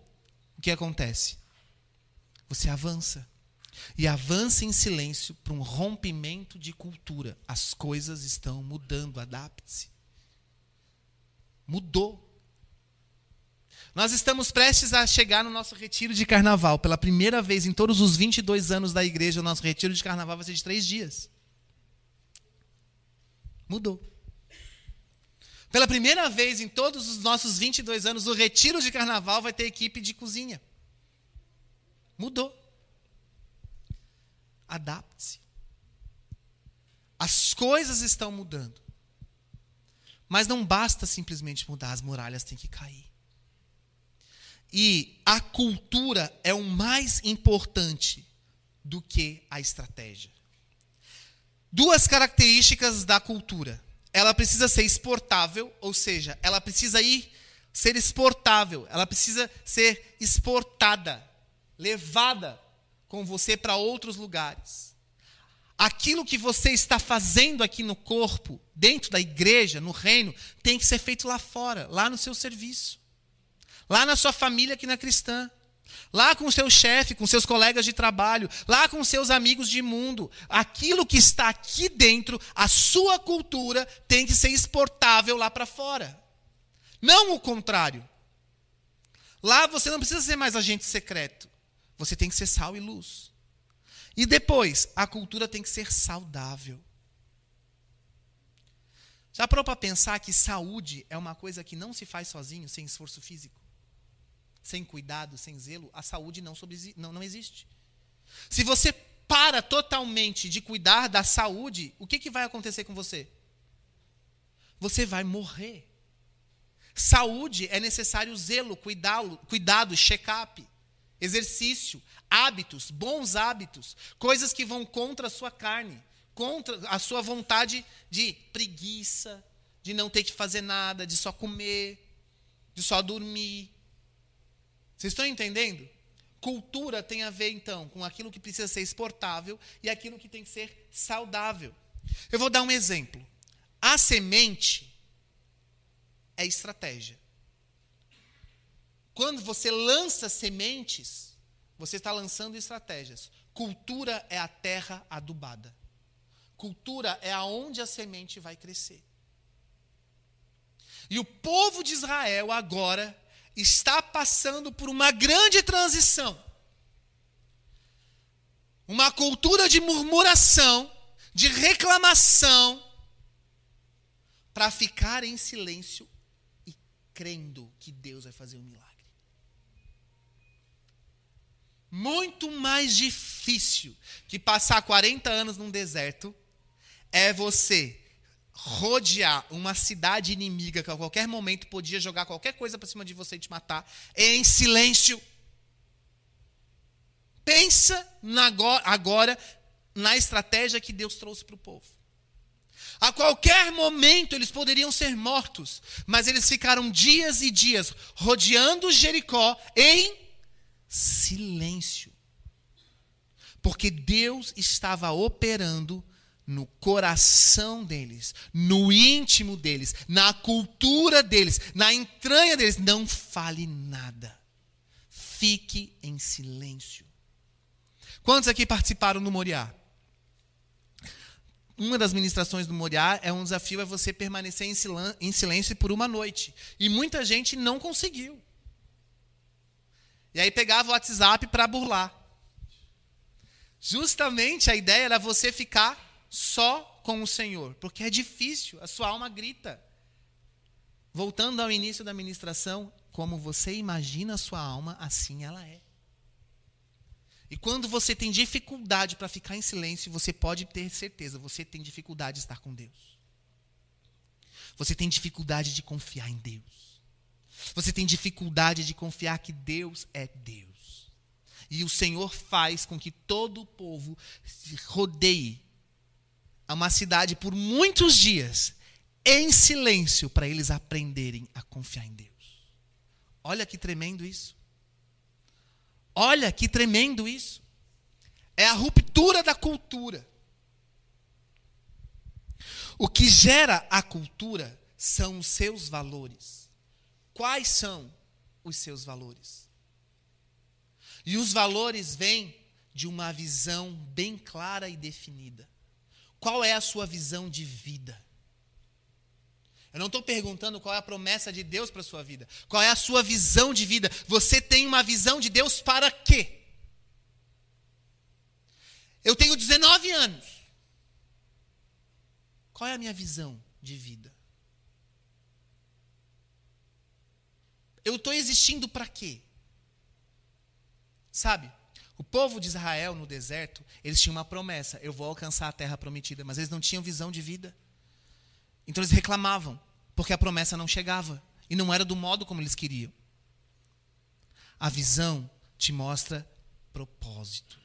o que acontece? Você avança. E avança em silêncio para um rompimento de cultura. As coisas estão mudando, adapte-se. Mudou. Nós estamos prestes a chegar no nosso retiro de carnaval. Pela primeira vez em todos os 22 anos da igreja, o nosso retiro de carnaval vai ser de três dias. Mudou. Pela primeira vez em todos os nossos 22 anos, o retiro de carnaval vai ter equipe de cozinha. Mudou. Adapte-se. As coisas estão mudando. Mas não basta simplesmente mudar, as muralhas têm que cair. E a cultura é o mais importante do que a estratégia. Duas características da cultura. Ela precisa ser exportável, ou seja, ela precisa ir ser exportável, ela precisa ser exportada, levada com você para outros lugares. Aquilo que você está fazendo aqui no corpo, dentro da igreja, no reino, tem que ser feito lá fora, lá no seu serviço. Lá na sua família que não é cristã. Lá com o seu chefe, com seus colegas de trabalho, lá com seus amigos de mundo. Aquilo que está aqui dentro, a sua cultura, tem que ser exportável lá para fora. Não o contrário. Lá você não precisa ser mais agente secreto. Você tem que ser sal e luz. E depois, a cultura tem que ser saudável. Já parou para pensar que saúde é uma coisa que não se faz sozinho, sem esforço físico? Sem cuidado, sem zelo, a saúde não, não, não existe. Se você para totalmente de cuidar da saúde, o que, que vai acontecer com você? Você vai morrer. Saúde é necessário zelo, cuidado, cuidado check-up exercício, hábitos, bons hábitos, coisas que vão contra a sua carne, contra a sua vontade de preguiça, de não ter que fazer nada, de só comer, de só dormir. Vocês estão entendendo? Cultura tem a ver, então, com aquilo que precisa ser exportável e aquilo que tem que ser saudável. Eu vou dar um exemplo. A semente é estratégia. Quando você lança sementes, você está lançando estratégias. Cultura é a terra adubada. Cultura é aonde a semente vai crescer. E o povo de Israel agora está passando por uma grande transição. Uma cultura de murmuração, de reclamação, para ficar em silêncio e crendo que Deus vai fazer um milagre. Muito mais difícil que passar 40 anos num deserto é você rodear uma cidade inimiga que a qualquer momento podia jogar qualquer coisa para cima de você e te matar em silêncio. Pensa na, agora na estratégia que Deus trouxe para o povo. A qualquer momento eles poderiam ser mortos, mas eles ficaram dias e dias rodeando Jericó em silêncio. Porque Deus estava operando no coração deles, no íntimo deles, na cultura deles, na entranha deles. Não fale nada. Fique em silêncio. Quantos aqui participaram do Moriá? Uma das ministrações do Moriá é um desafio é você permanecer em silêncio por uma noite. E muita gente não conseguiu. E aí pegava o WhatsApp para burlar. Justamente a ideia era você ficar só com o Senhor, porque é difícil, a sua alma grita. Voltando ao início da ministração, como você imagina a sua alma, assim ela é. E quando você tem dificuldade para ficar em silêncio, você pode ter certeza, você tem dificuldade de estar com Deus. Você tem dificuldade de confiar em Deus. Você tem dificuldade de confiar que Deus é Deus. E o Senhor faz com que todo o povo rodeie a uma cidade por muitos dias, em silêncio, para eles aprenderem a confiar em Deus. Olha que tremendo isso. Olha que tremendo isso. É a ruptura da cultura. O que gera a cultura são os seus valores. Quais são os seus valores? E os valores vêm de uma visão bem clara e definida. Qual é a sua visão de vida? Eu não estou perguntando qual é a promessa de Deus para a sua vida. Qual é a sua visão de vida? Você tem uma visão de Deus para quê? Eu tenho 19 anos. Qual é a minha visão de vida? Eu estou existindo para quê? Sabe? O povo de Israel no deserto, eles tinham uma promessa: eu vou alcançar a terra prometida, mas eles não tinham visão de vida. Então eles reclamavam, porque a promessa não chegava e não era do modo como eles queriam. A visão te mostra propósito.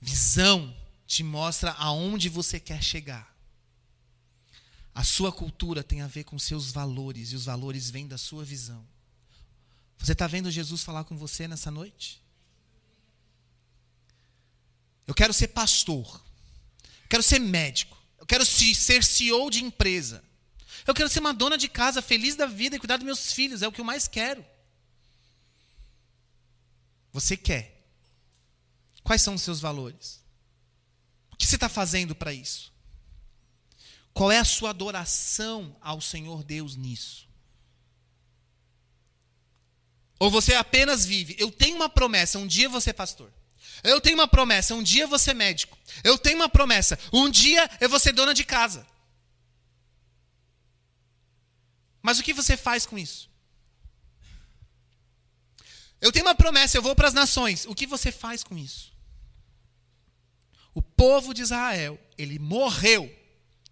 Visão te mostra aonde você quer chegar. A sua cultura tem a ver com seus valores e os valores vêm da sua visão. Você está vendo Jesus falar com você nessa noite? Eu quero ser pastor. Eu quero ser médico. Eu quero ser CEO de empresa. Eu quero ser uma dona de casa feliz da vida e cuidar dos meus filhos. É o que eu mais quero. Você quer. Quais são os seus valores? O que você está fazendo para isso? Qual é a sua adoração ao Senhor Deus nisso? Ou você apenas vive, eu tenho uma promessa, um dia você pastor. Eu tenho uma promessa, um dia você médico. Eu tenho uma promessa, um dia eu vou ser dona de casa. Mas o que você faz com isso? Eu tenho uma promessa, eu vou para as nações. O que você faz com isso? O povo de Israel, ele morreu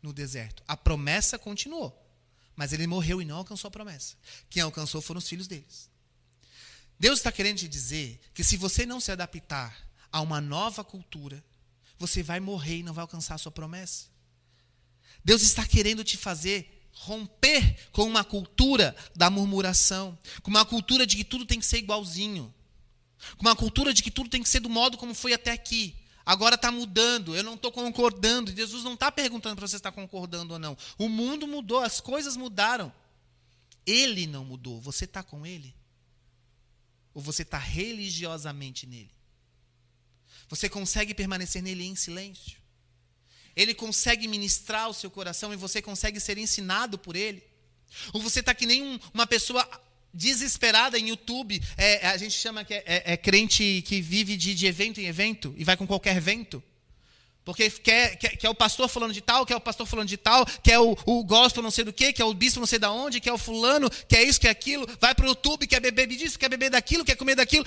no deserto. A promessa continuou. Mas ele morreu e não alcançou a promessa. Quem alcançou foram os filhos deles. Deus está querendo te dizer que se você não se adaptar a uma nova cultura, você vai morrer e não vai alcançar a sua promessa. Deus está querendo te fazer romper com uma cultura da murmuração, com uma cultura de que tudo tem que ser igualzinho, com uma cultura de que tudo tem que ser do modo como foi até aqui. Agora está mudando, eu não estou concordando. Jesus não está perguntando para você estar concordando ou não. O mundo mudou, as coisas mudaram. Ele não mudou. Você está com ele? Ou você está religiosamente nele? Você consegue permanecer nele em silêncio? Ele consegue ministrar o seu coração e você consegue ser ensinado por ele? Ou você está que nem um, uma pessoa desesperada em YouTube, é, a gente chama que é, é, é crente que vive de, de, evento em evento e vai com qualquer vento? Porque quer, quer, quer, o pastor falando de tal, quer o pastor falando de tal, quer o, o gospel não sei do que, quer o bispo não sei da onde, quer o fulano, quer isso, quer aquilo, vai para o YouTube, quer beber disso, quer beber daquilo, quer comer daquilo.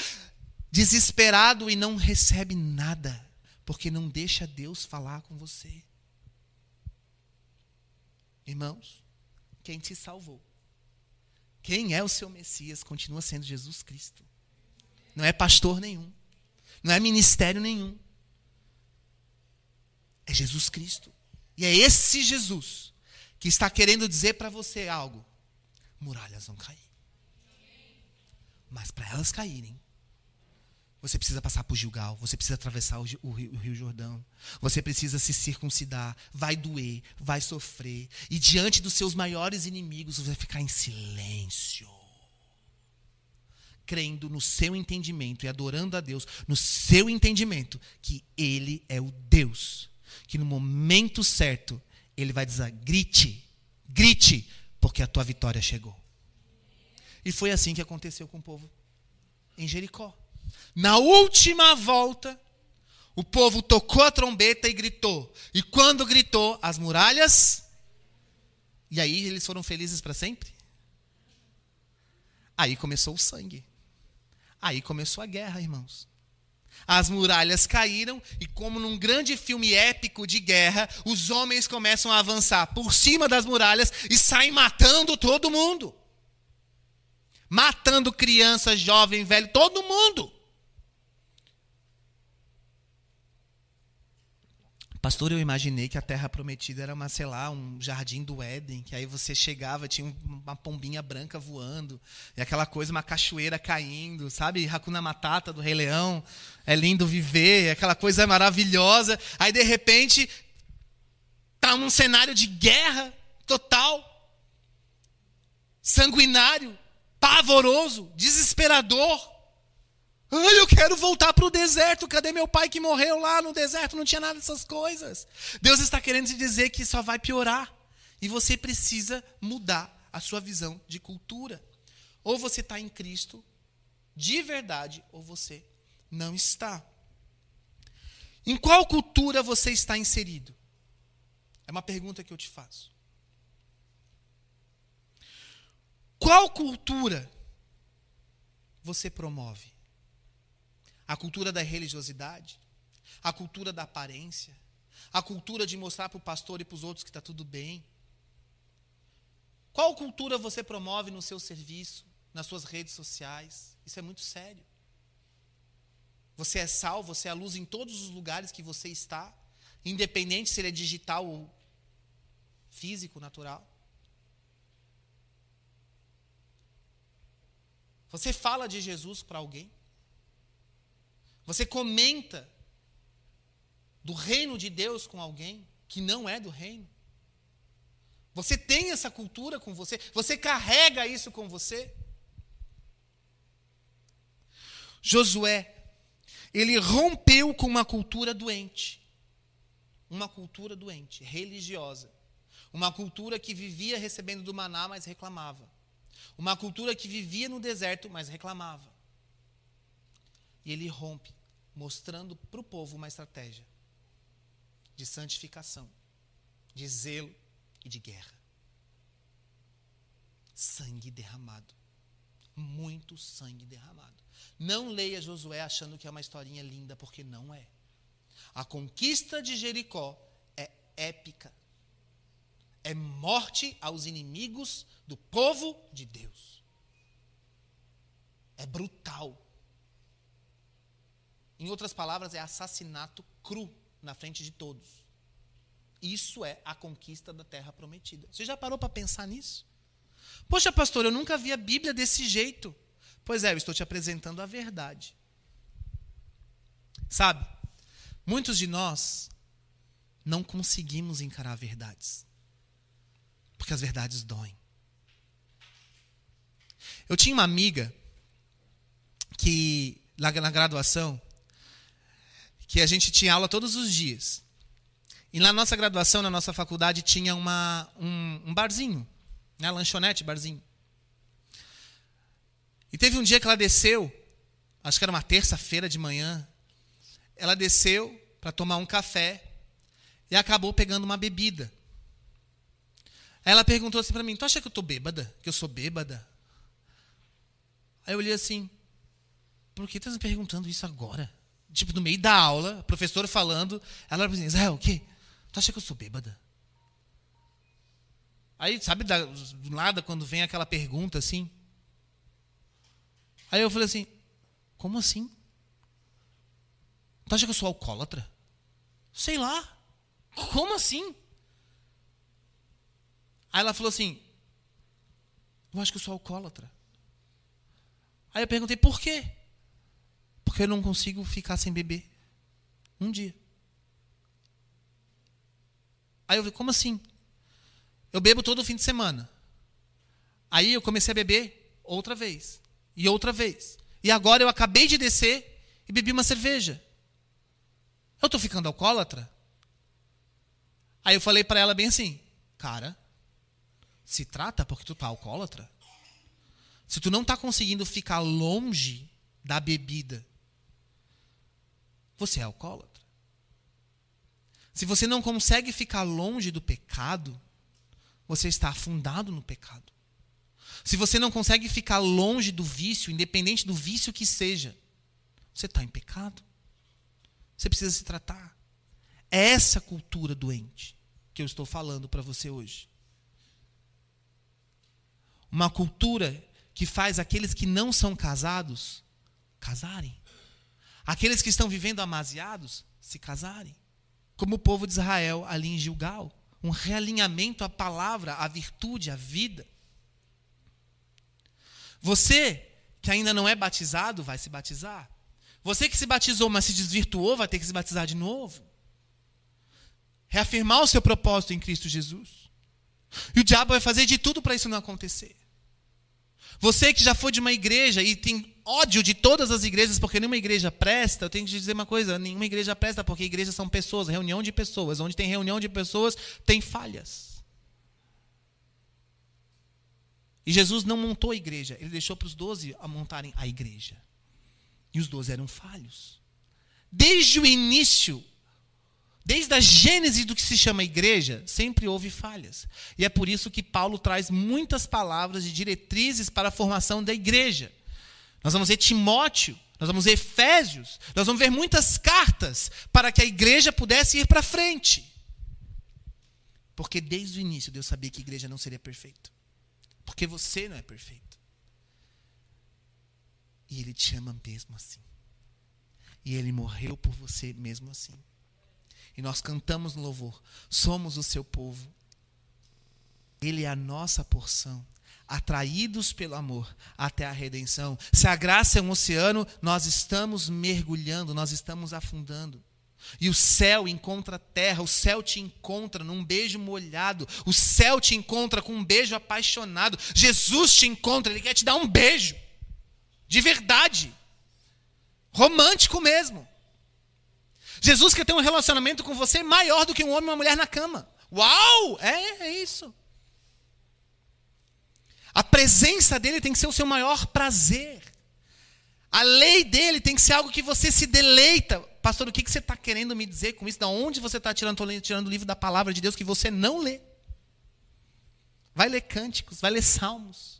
Desesperado e não recebe nada, porque não deixa Deus falar com você. Irmãos, quem te salvou? Quem é o seu Messias continua sendo Jesus Cristo. Não é pastor nenhum, não é ministério nenhum é Jesus Cristo. E é esse Jesus que está querendo dizer para você algo. Muralhas vão cair. Mas para elas caírem, você precisa passar por Gilgal, você precisa atravessar o rio, o rio, Jordão, você precisa se circuncidar, vai doer, vai sofrer, e diante dos seus maiores inimigos você vai ficar em silêncio, crendo no seu entendimento e adorando a Deus no seu entendimento que Ele é o Deus que no momento certo ele vai dizer: grite, grite, porque a tua vitória chegou. E foi assim que aconteceu com o povo em Jericó. Na última volta, o povo tocou a trombeta e gritou. E quando gritou, as muralhas. E aí eles foram felizes para sempre? Aí começou o sangue. Aí começou a guerra, irmãos as muralhas caíram e, como num grande filme épico de guerra, os homens começam a avançar por cima das muralhas e saem matando todo mundo. Matando criança, jovem, velho, todo mundo. Pastor, eu imaginei que a terra prometida era uma, sei lá, um jardim do Éden, que aí você chegava, tinha uma pombinha branca voando, e aquela coisa, uma cachoeira caindo, sabe? Hakuna Matata do Rei Leão, é lindo viver, aquela coisa maravilhosa. Aí de repente tá um cenário de guerra total, sanguinário, pavoroso, desesperador. Ai, eu quero voltar para o deserto. Cadê meu pai que morreu lá no deserto? Não tinha nada dessas coisas. Deus está querendo te dizer que só vai piorar. E você precisa mudar a sua visão de cultura. Ou você está em Cristo de verdade, ou você não está. Em qual cultura você está inserido? É uma pergunta que eu te faço. Qual cultura você promove? A cultura da religiosidade, a cultura da aparência, a cultura de mostrar para o pastor e para os outros que está tudo bem. Qual cultura você promove no seu serviço, nas suas redes sociais? Isso é muito sério. Você é sal, você é a luz em todos os lugares que você está, independente se ele é digital ou físico, natural. Você fala de Jesus para alguém? Você comenta do reino de Deus com alguém que não é do reino? Você tem essa cultura com você? Você carrega isso com você? Josué, ele rompeu com uma cultura doente. Uma cultura doente, religiosa. Uma cultura que vivia recebendo do maná, mas reclamava. Uma cultura que vivia no deserto, mas reclamava. E ele rompe mostrando para o povo uma estratégia de santificação, de zelo e de guerra. Sangue derramado. Muito sangue derramado. Não leia Josué achando que é uma historinha linda, porque não é. A conquista de Jericó é épica. É morte aos inimigos do povo de Deus. É brutal. Em outras palavras, é assassinato cru na frente de todos. Isso é a conquista da terra prometida. Você já parou para pensar nisso? Poxa, pastor, eu nunca vi a Bíblia desse jeito. Pois é, eu estou te apresentando a verdade. Sabe, muitos de nós não conseguimos encarar verdades. Porque as verdades doem. Eu tinha uma amiga que, na graduação, que a gente tinha aula todos os dias. E na nossa graduação, na nossa faculdade, tinha uma, um, um barzinho, né? lanchonete, barzinho. E teve um dia que ela desceu, acho que era uma terça-feira de manhã, ela desceu para tomar um café e acabou pegando uma bebida. Aí ela perguntou assim para mim: Tu acha que eu estou bêbada? Que eu sou bêbada? Aí eu olhei assim: Por que estás me perguntando isso agora? Tipo, no meio da aula, professor falando, ela era assim, Israel, o quê? Tu acha que eu sou bêbada? Aí, sabe, do nada, quando vem aquela pergunta assim. Aí eu falei assim, como assim? Tu acha que eu sou alcoólatra? Sei lá. Como assim? Aí ela falou assim, eu acho que eu sou alcoólatra. Aí eu perguntei, por quê? Porque eu não consigo ficar sem beber. Um dia. Aí eu falei, como assim? Eu bebo todo fim de semana. Aí eu comecei a beber outra vez. E outra vez. E agora eu acabei de descer e bebi uma cerveja. Eu estou ficando alcoólatra? Aí eu falei para ela bem assim: Cara, se trata porque tu tá alcoólatra? Se tu não está conseguindo ficar longe da bebida você é alcoólatra. Se você não consegue ficar longe do pecado, você está afundado no pecado. Se você não consegue ficar longe do vício, independente do vício que seja, você está em pecado. Você precisa se tratar. É essa cultura doente que eu estou falando para você hoje. Uma cultura que faz aqueles que não são casados casarem aqueles que estão vivendo amaziados se casarem. como o povo de Israel ali em Gilgal. Um realinhamento à palavra, à virtude, à vida. Você que ainda não é batizado, vai se batizar. Você que se batizou, mas se desvirtuou, vai ter que se batizar de novo. Reafirmar o seu propósito em Cristo Jesus. E o diabo vai fazer de tudo para isso não acontecer. Você que já foi de uma igreja e tem ódio de todas as igrejas porque nenhuma igreja presta, eu tenho que te dizer uma coisa: nenhuma igreja presta porque igrejas são pessoas, reunião de pessoas. Onde tem reunião de pessoas, tem falhas. E Jesus não montou a igreja, ele deixou para os doze a montarem a igreja. E os doze eram falhos. Desde o início, Desde a gênese do que se chama igreja, sempre houve falhas. E é por isso que Paulo traz muitas palavras de diretrizes para a formação da igreja. Nós vamos ver Timóteo, nós vamos ver Efésios, nós vamos ver muitas cartas para que a igreja pudesse ir para frente. Porque desde o início Deus sabia que a igreja não seria perfeita. Porque você não é perfeito. E Ele te ama mesmo assim. E Ele morreu por você mesmo assim. E nós cantamos no louvor: somos o seu povo. Ele é a nossa porção, atraídos pelo amor até a redenção. Se a graça é um oceano, nós estamos mergulhando, nós estamos afundando. E o céu encontra a terra, o céu te encontra num beijo molhado, o céu te encontra com um beijo apaixonado. Jesus te encontra, ele quer te dar um beijo, de verdade, romântico mesmo. Jesus quer ter um relacionamento com você maior do que um homem e uma mulher na cama. Uau! É, é isso. A presença dele tem que ser o seu maior prazer. A lei dele tem que ser algo que você se deleita. Pastor, o que você está querendo me dizer com isso? Da onde você está tirando, tirando o livro da palavra de Deus que você não lê? Vai ler cânticos, vai ler salmos.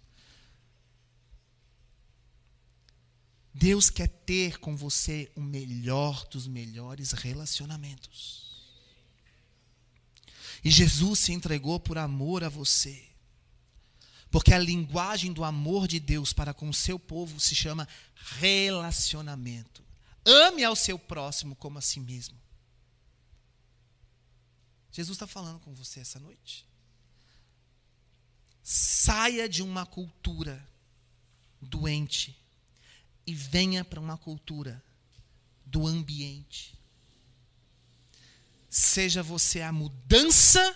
Deus quer ter com você o melhor dos melhores relacionamentos. E Jesus se entregou por amor a você. Porque a linguagem do amor de Deus para com o seu povo se chama relacionamento. Ame ao seu próximo como a si mesmo. Jesus está falando com você essa noite. Saia de uma cultura doente e venha para uma cultura do ambiente. Seja você a mudança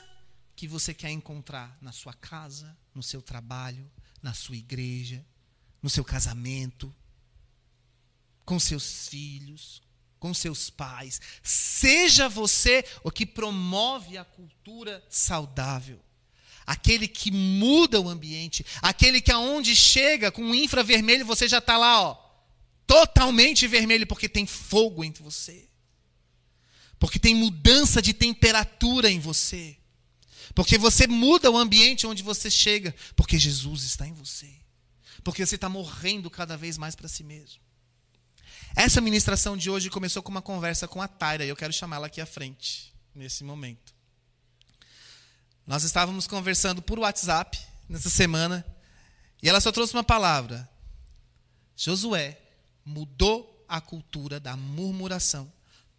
que você quer encontrar na sua casa, no seu trabalho, na sua igreja, no seu casamento, com seus filhos, com seus pais. Seja você o que promove a cultura saudável aquele que muda o ambiente, aquele que aonde chega com um infravermelho você já está lá, ó, totalmente vermelho, porque tem fogo em você. Porque tem mudança de temperatura em você. Porque você muda o ambiente onde você chega. Porque Jesus está em você. Porque você está morrendo cada vez mais para si mesmo. Essa ministração de hoje começou com uma conversa com a Taira, e eu quero chamá-la aqui à frente, nesse momento. Nós estávamos conversando por WhatsApp nessa semana, e ela só trouxe uma palavra: Josué mudou a cultura da murmuração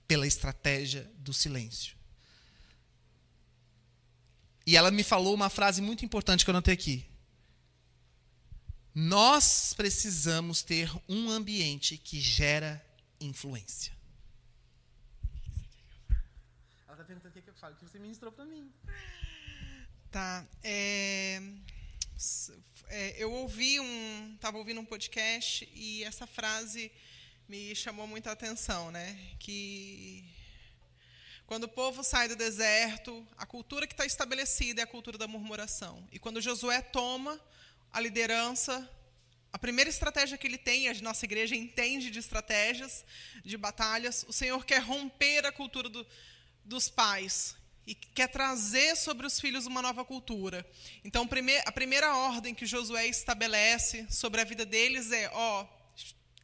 pela estratégia do silêncio. E ela me falou uma frase muito importante que eu anotei aqui. Nós precisamos ter um ambiente que gera influência. Ela está perguntando o que eu falo, o que você ministrou para mim. Tá. É, é, eu ouvi um, estava ouvindo um podcast e essa frase me chamou muita atenção, né? Que quando o povo sai do deserto, a cultura que está estabelecida é a cultura da murmuração. E quando Josué toma a liderança, a primeira estratégia que ele tem, a nossa igreja entende de estratégias, de batalhas, o Senhor quer romper a cultura do, dos pais e quer trazer sobre os filhos uma nova cultura. Então, a primeira ordem que Josué estabelece sobre a vida deles é: ó,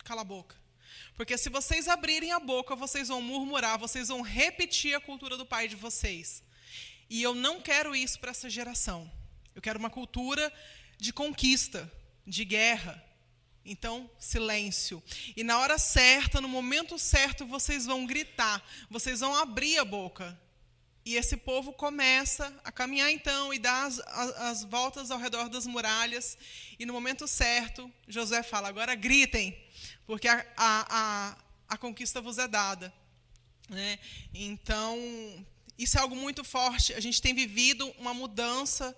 cala a boca. Porque se vocês abrirem a boca, vocês vão murmurar, vocês vão repetir a cultura do pai de vocês. E eu não quero isso para essa geração. Eu quero uma cultura de conquista, de guerra. Então, silêncio. E na hora certa, no momento certo, vocês vão gritar, vocês vão abrir a boca E esse povo começa a caminhar então e dar as, as, as, voltas ao redor das muralhas. E no momento certo, Josué fala: agora gritem, porque a, a, a, a conquista vos é dada. Né? Então, isso é algo muito forte. A gente tem vivido uma mudança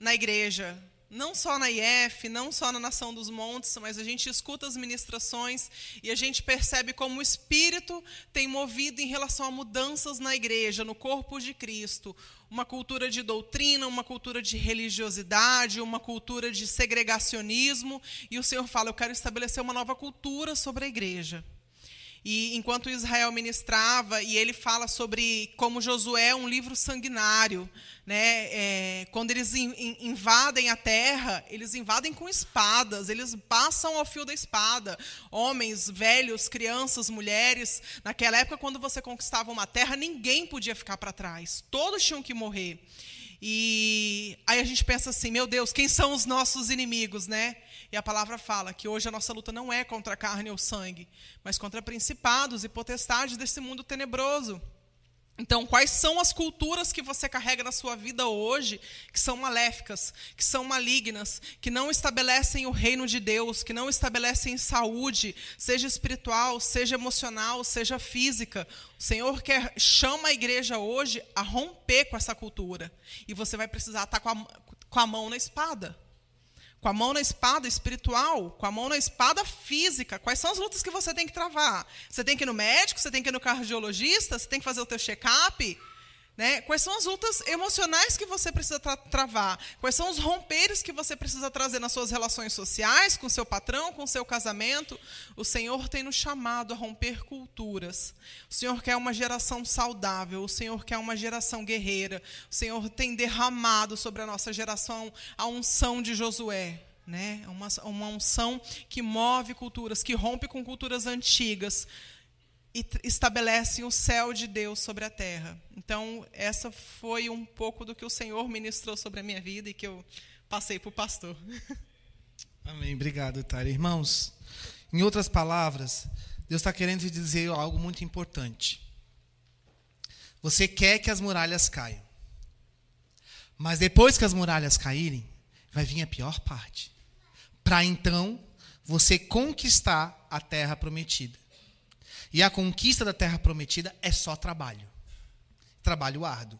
na igreja, não só na IF, não só na Nação dos Montes, mas a gente escuta as ministrações e a gente percebe como o Espírito tem movido em relação a mudanças na igreja, no corpo de Cristo. Uma cultura de doutrina, uma cultura de religiosidade, uma cultura de segregacionismo. E o Senhor fala: Eu quero estabelecer uma nova cultura sobre a igreja. E enquanto Israel ministrava, e ele fala sobre como Josué é um livro sanguinário, né? É, quando eles in, in, invadem a terra, eles invadem com espadas, eles passam ao fio da espada. Homens, velhos, crianças, mulheres. Naquela época, quando você conquistava uma terra, ninguém podia ficar para trás, todos tinham que morrer. E aí a gente pensa assim, meu Deus, quem são os nossos inimigos, né? E a palavra fala que hoje a nossa luta não é contra a carne ou sangue, mas contra principados e potestades desse mundo tenebroso. Então, quais são as culturas que você carrega na sua vida hoje que são maléficas, que são malignas, que não estabelecem o reino de Deus, que não estabelecem saúde, seja espiritual, seja emocional, seja física? O Senhor quer chama a igreja hoje a romper com essa cultura. E você vai precisar estar com a, com a mão na espada com a mão na espada espiritual, com a mão na espada física. Quais são as lutas que você tem que travar? Você tem que ir no médico, você tem que ir no cardiologista, você tem que fazer o teu check-up? Né? Quais são as lutas emocionais que você precisa tra travar? Quais são os romperes que você precisa trazer nas suas relações sociais, com seu patrão, com seu casamento? O Senhor tem nos chamado a romper culturas. O Senhor quer uma geração saudável, o Senhor quer uma geração guerreira. O Senhor tem derramado sobre a nossa geração a unção de Josué. Né? Uma, uma unção que move culturas, que rompe com culturas antigas e estabelecem o céu de Deus sobre a terra. Então, essa foi um pouco do que o Senhor ministrou sobre a minha vida e que eu passei para o pastor. Amém. Obrigado, Tara. Irmãos, em outras palavras, Deus está querendo te dizer algo muito importante. Você quer que as muralhas caiam. Mas depois que as muralhas caírem, vai vir a pior parte. Para então você conquistar a terra prometida. E a conquista da terra prometida é só trabalho. Trabalho árduo.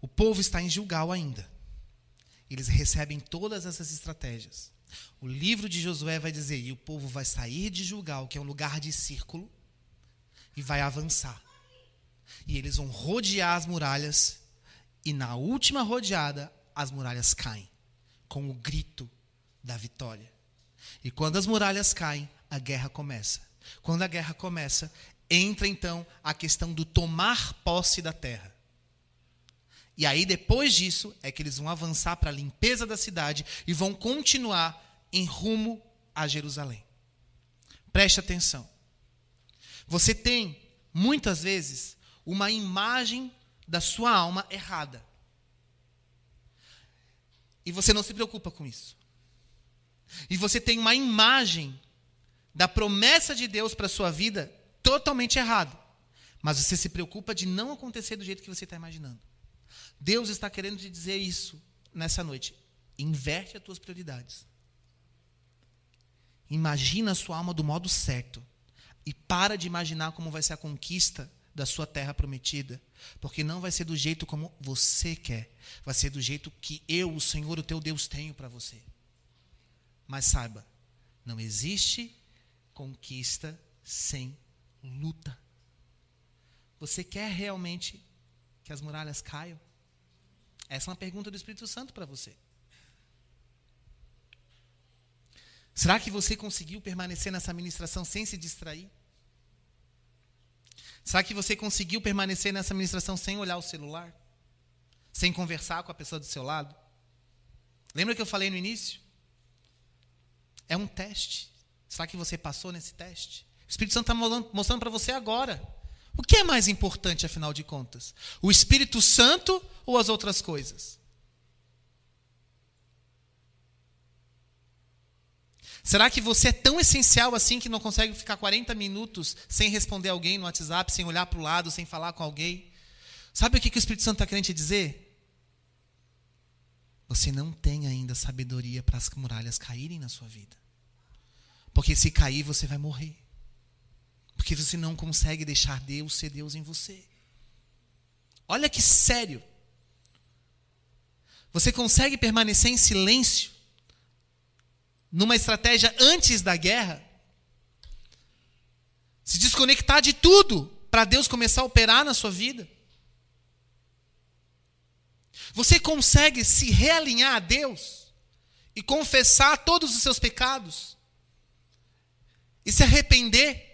O povo está em Gilgal ainda. Eles recebem todas essas estratégias. O livro de Josué vai dizer: e o povo vai sair de Gilgal, que é um lugar de círculo, e vai avançar. E eles vão rodear as muralhas, e na última rodeada, as muralhas caem, com o grito da vitória. E quando as muralhas caem, a guerra começa. Quando a guerra começa, entra então a questão do tomar posse da terra. E aí, depois disso, é que eles vão avançar para a limpeza da cidade e vão continuar em rumo a Jerusalém. Preste atenção. Você tem, muitas vezes, uma imagem da sua alma errada. E você não se preocupa com isso. E você tem uma imagem da promessa de Deus para a sua vida totalmente errada. Mas você se preocupa de não acontecer do jeito que você está imaginando. Deus está querendo te dizer isso nessa noite. Inverte as tuas prioridades. Imagina a sua alma do modo certo. E para de imaginar como vai ser a conquista da sua terra prometida. Porque não vai ser do jeito como você quer. Vai ser do jeito que eu, o Senhor, o teu Deus, tenho para você. Mas saiba, não existe conquista sem luta. Você quer realmente que as muralhas caiam? Essa é uma pergunta do Espírito Santo para você. Será que você conseguiu permanecer nessa ministração sem se distrair? Será que você conseguiu permanecer nessa ministração sem olhar o celular? Sem conversar com a pessoa do seu lado? Lembra que eu falei no início? É um teste. Será que você passou nesse teste? O Espírito Santo está mostrando para você agora. O que é mais importante, afinal de contas? O Espírito Santo ou as outras coisas? Será que você é tão essencial assim que não consegue ficar 40 minutos sem responder alguém no WhatsApp, sem olhar para o lado, sem falar com alguém? Sabe o que, que o Espírito Santo está querendo te dizer? Você não tem ainda sabedoria para as muralhas caírem na sua vida. Porque se cair, você vai morrer. Porque você não consegue deixar Deus ser Deus em você. Olha que sério. Você consegue permanecer em silêncio numa estratégia antes da guerra? Se desconectar de tudo para Deus começar a operar na sua vida? Você consegue se realinhar a Deus e confessar todos os seus pecados e se arrepender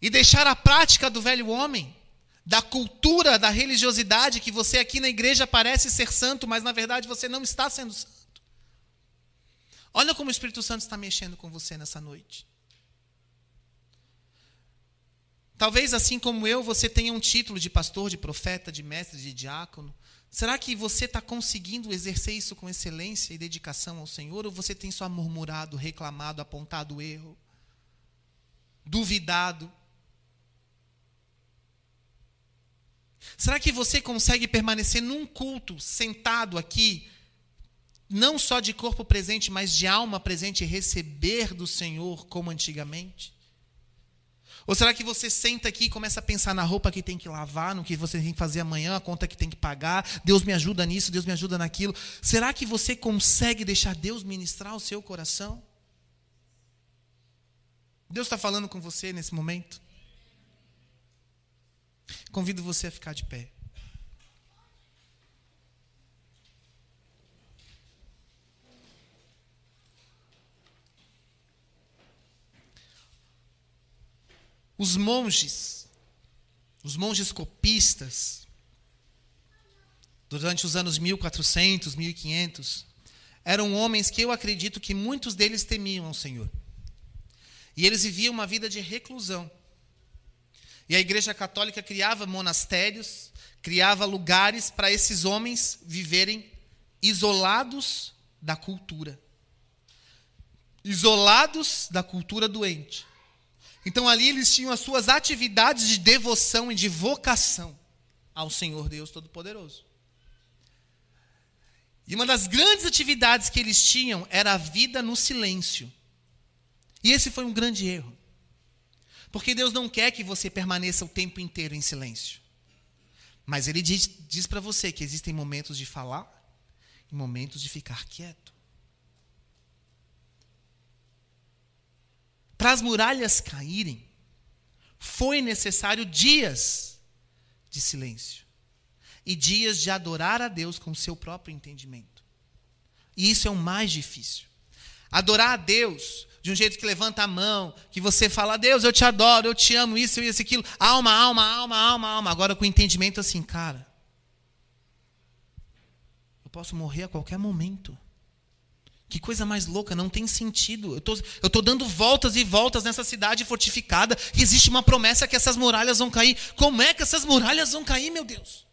e deixar a prática do velho homem, da cultura, da religiosidade que você aqui na igreja parece ser santo, mas na verdade você não está sendo santo. Olha como o Espírito Santo está mexendo com você nessa noite. Talvez assim como eu, você tenha um título de pastor, de profeta, de mestre, de diácono. Será que você está conseguindo exercer isso com excelência e dedicação ao Senhor? Ou você tem só murmurado, reclamado, apontado o erro, duvidado? Será que você consegue permanecer num culto, sentado aqui, não só de corpo presente, mas de alma presente e receber do Senhor como antigamente? Ou será que você senta aqui e começa a pensar na roupa que tem que lavar, no que você tem que fazer amanhã, a conta que tem que pagar, Deus me ajuda nisso, Deus me ajuda naquilo? Será que você consegue deixar Deus ministrar o seu coração? Deus está falando com você nesse momento? Convido você a ficar de pé. Os monges, os monges copistas, durante os anos 1400, 1500, eram homens que eu acredito que muitos deles temiam o Senhor. E eles viviam uma vida de reclusão. E a Igreja Católica criava monastérios, criava lugares para esses homens viverem isolados da cultura. Isolados da cultura doente. Então ali eles tinham as suas atividades de devoção e de vocação ao Senhor Deus Todo-Poderoso. E uma das grandes atividades que eles tinham era a vida no silêncio. E esse foi um grande erro. Porque Deus não quer que você permaneça o tempo inteiro em silêncio. Mas Ele diz, diz para você que existem momentos de falar e momentos de ficar quieto. Para as muralhas caírem, foi necessário dias de silêncio e dias de adorar a Deus com o seu próprio entendimento. E isso é o mais difícil. Adorar a Deus de um jeito que levanta a mão, que você fala, Deus, eu te adoro, eu te amo, isso, isso, aquilo. Alma, alma, alma, alma, alma. Agora com o entendimento assim, cara, eu posso morrer a qualquer momento. Que coisa mais louca, não tem sentido. Eu tô, estou tô dando voltas e voltas nessa cidade fortificada existe uma promessa que essas muralhas vão cair. Como é que essas muralhas vão cair, meu Deus?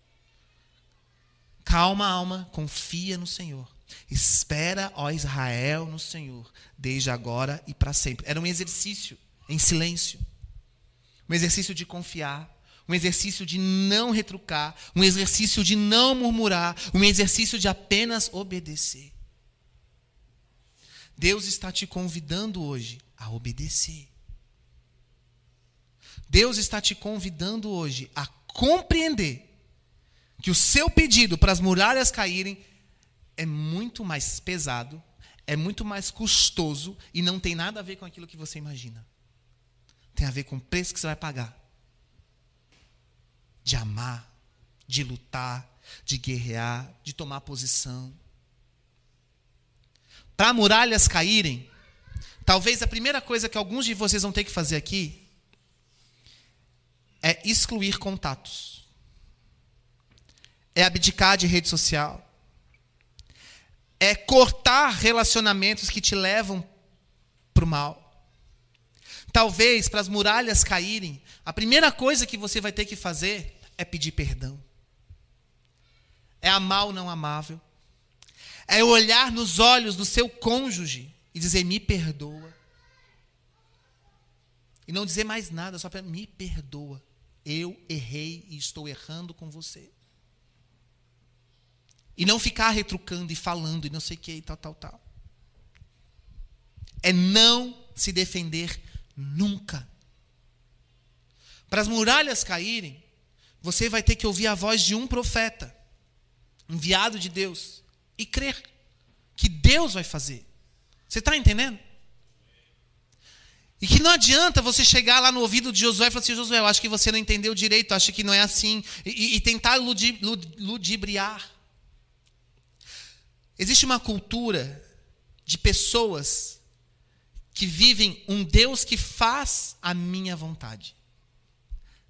Calma, alma, confia no Senhor. Espera, ó Israel, no Senhor, desde agora e para sempre. Era um exercício em silêncio. Um exercício de confiar, um exercício de não retrucar, um exercício de não murmurar, um exercício de apenas obedecer. Deus está te convidando hoje a obedecer. Deus está te convidando hoje a compreender que o seu pedido para as muralhas caírem é muito mais pesado, é muito mais custoso e não tem nada a ver com aquilo que você imagina. Tem a ver com o preço que você vai pagar. De amar, de lutar, de guerrear, de tomar posição para muralhas caírem, talvez a primeira coisa que alguns de vocês vão ter que fazer aqui é excluir contatos. É abdicar de rede social. É cortar relacionamentos que te levam para o mal. Talvez, para as muralhas caírem, a primeira coisa que você vai ter que fazer é pedir perdão. É amar o não amável é olhar nos olhos do seu cônjuge e dizer: Me perdoa. E não dizer mais nada, só para me perdoa. Eu errei e estou errando com você. E não ficar retrucando e falando e não sei o que e tal, tal, tal. É não se defender nunca. Para as muralhas caírem, você vai ter que ouvir a voz de um profeta, enviado de Deus, e crer que Deus vai fazer. Você está entendendo? E que não adianta você chegar lá no ouvido de Josué e falar assim: Josué, eu acho que você não entendeu direito, acho que não é assim, e, e tentar ludibriar. Existe uma cultura de pessoas que vivem um Deus que faz a minha vontade.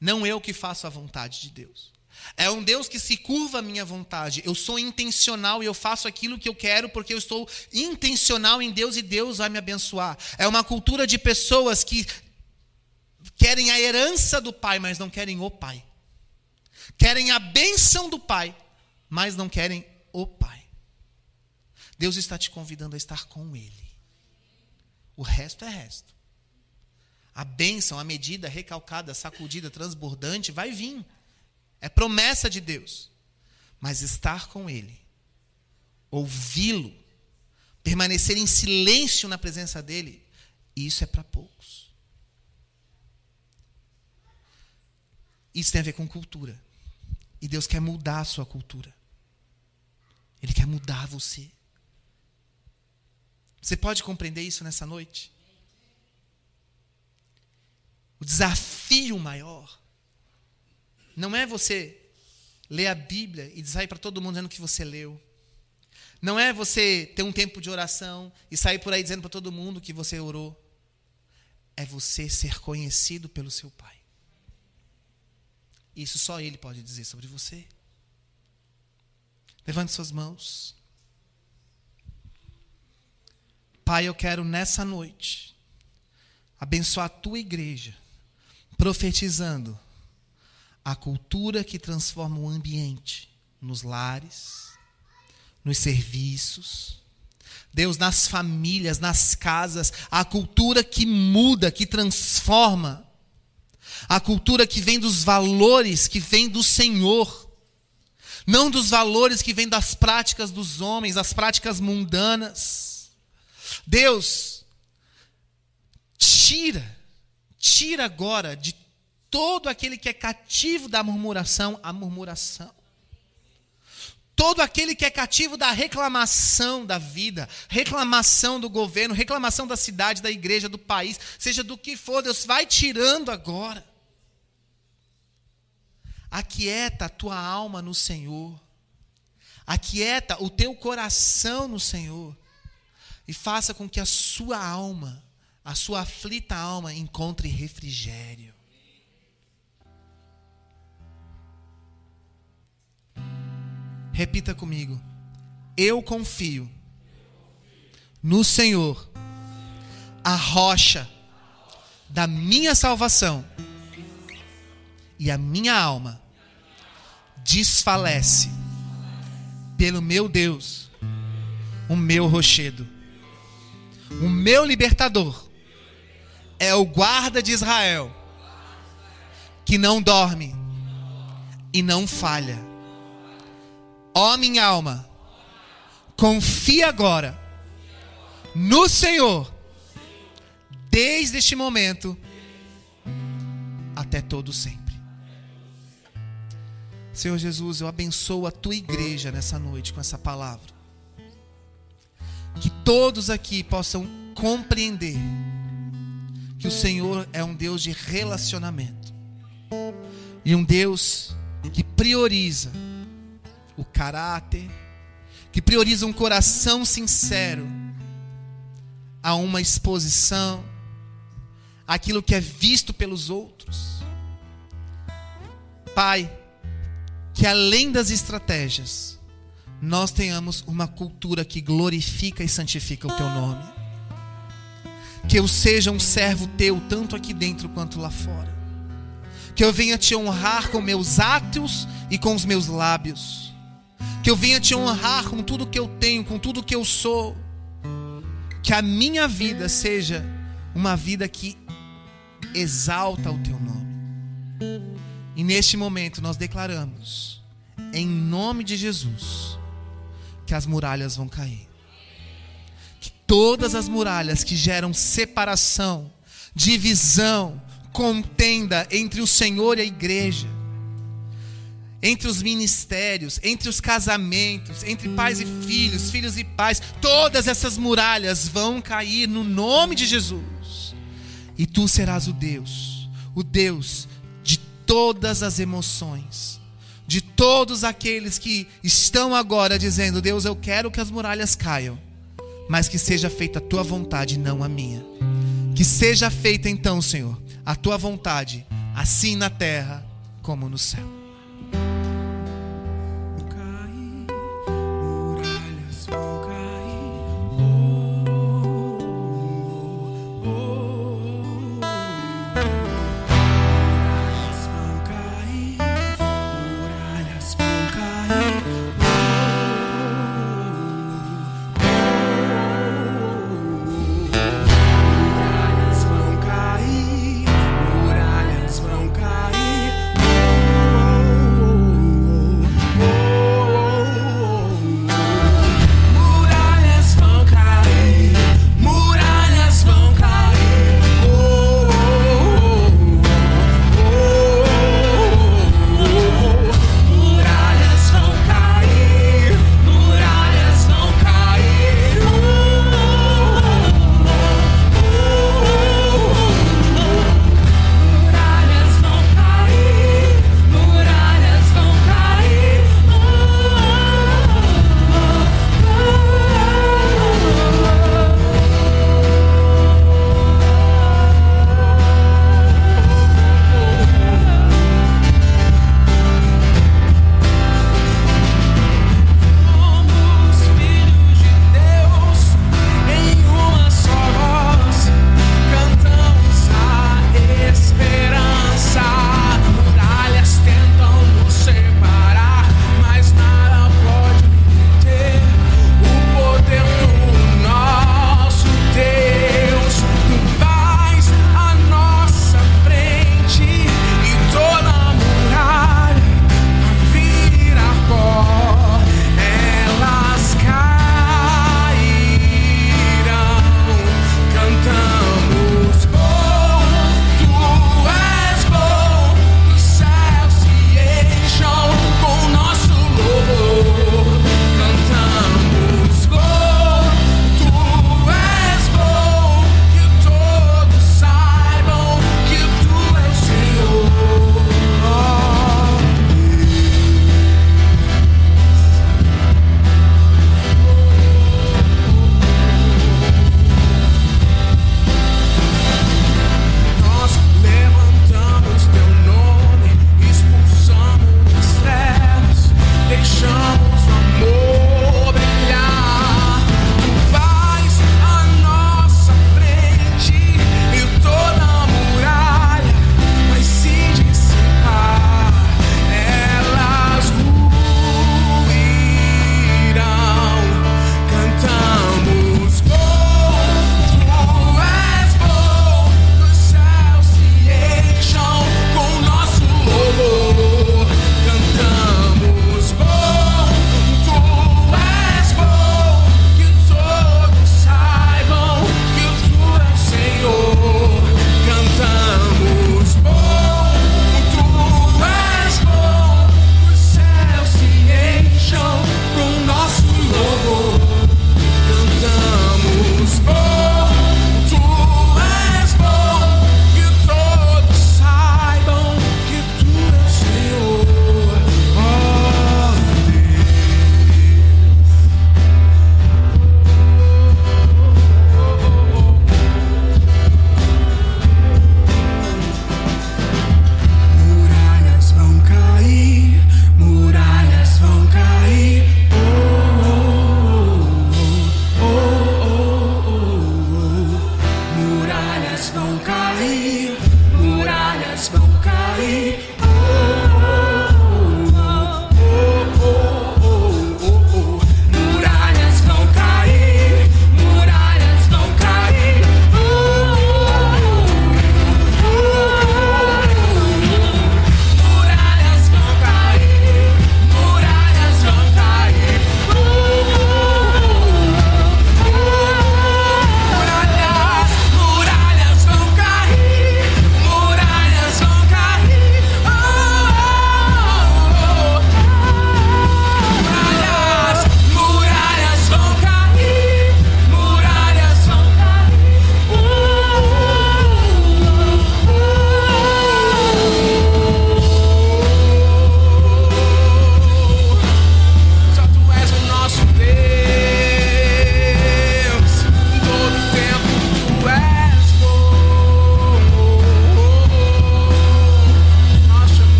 Não eu que faço a vontade de Deus. É um Deus que se curva à minha vontade. Eu sou intencional e eu faço aquilo que eu quero porque eu estou intencional em Deus e Deus vai me abençoar. É uma cultura de pessoas que querem a herança do pai, mas não querem o pai. Querem a bênção do pai, mas não querem o pai. Deus está te convidando a estar com ele. O resto é resto. A bênção, a medida recalcada, sacudida, transbordante vai vir. É promessa de Deus. Mas estar com Ele, ouvi-lo, permanecer em silêncio na presença dEle, isso é para poucos. Isso tem a ver com cultura. E Deus quer mudar a sua cultura. Ele quer mudar você. Você pode compreender isso nessa noite? O desafio maior não é você ler a Bíblia e sair para todo mundo dizendo que você leu. Não é você ter um tempo de oração e sair por aí dizendo para todo mundo que você orou. É você ser conhecido pelo seu Pai. Isso só Ele pode dizer sobre você. Levante suas mãos. Pai, eu quero nessa noite abençoar a tua igreja profetizando a cultura que transforma o ambiente nos lares, nos serviços. Deus, nas famílias, nas casas, a cultura que muda, que transforma. A cultura que vem dos valores que vem do Senhor. Não dos valores que vêm das práticas dos homens, das práticas mundanas. Deus, tira Tira agora de todo aquele que é cativo da murmuração a murmuração. Todo aquele que é cativo da reclamação da vida, reclamação do governo, reclamação da cidade, da igreja, do país, seja do que for, Deus vai tirando agora. Aquieta a tua alma no Senhor. Aquieta o teu coração no Senhor. E faça com que a sua alma a sua aflita alma encontre refrigério. Repita comigo. Eu confio no Senhor, a rocha da minha salvação, e a minha alma desfalece pelo meu Deus, o meu rochedo, o meu libertador é o guarda de Israel que não dorme e não falha. Ó oh, minha alma, confia agora no Senhor, desde este momento até todo sempre. Senhor Jesus, eu abençoo a tua igreja nessa noite com essa palavra. Que todos aqui possam compreender que o Senhor é um Deus de relacionamento e um Deus que prioriza o caráter, que prioriza um coração sincero a uma exposição, aquilo que é visto pelos outros. Pai, que além das estratégias, nós tenhamos uma cultura que glorifica e santifica o teu nome que eu seja um servo teu, tanto aqui dentro quanto lá fora. Que eu venha te honrar com meus atos e com os meus lábios. Que eu venha te honrar com tudo que eu tenho, com tudo que eu sou. Que a minha vida seja uma vida que exalta o teu nome. E neste momento nós declaramos, em nome de Jesus, que as muralhas vão cair. Que todas as muralhas que geram separação, divisão, contenda entre o Senhor e a igreja, entre os ministérios, entre os casamentos, entre pais e filhos, filhos e pais, todas essas muralhas vão cair no nome de Jesus. E tu serás o Deus, o Deus de todas as emoções, de todos aqueles que estão agora dizendo: Deus, eu quero que as muralhas caiam, mas que seja feita a tua vontade, não a minha. Que seja feita então, Senhor, a tua vontade, assim na terra como no céu.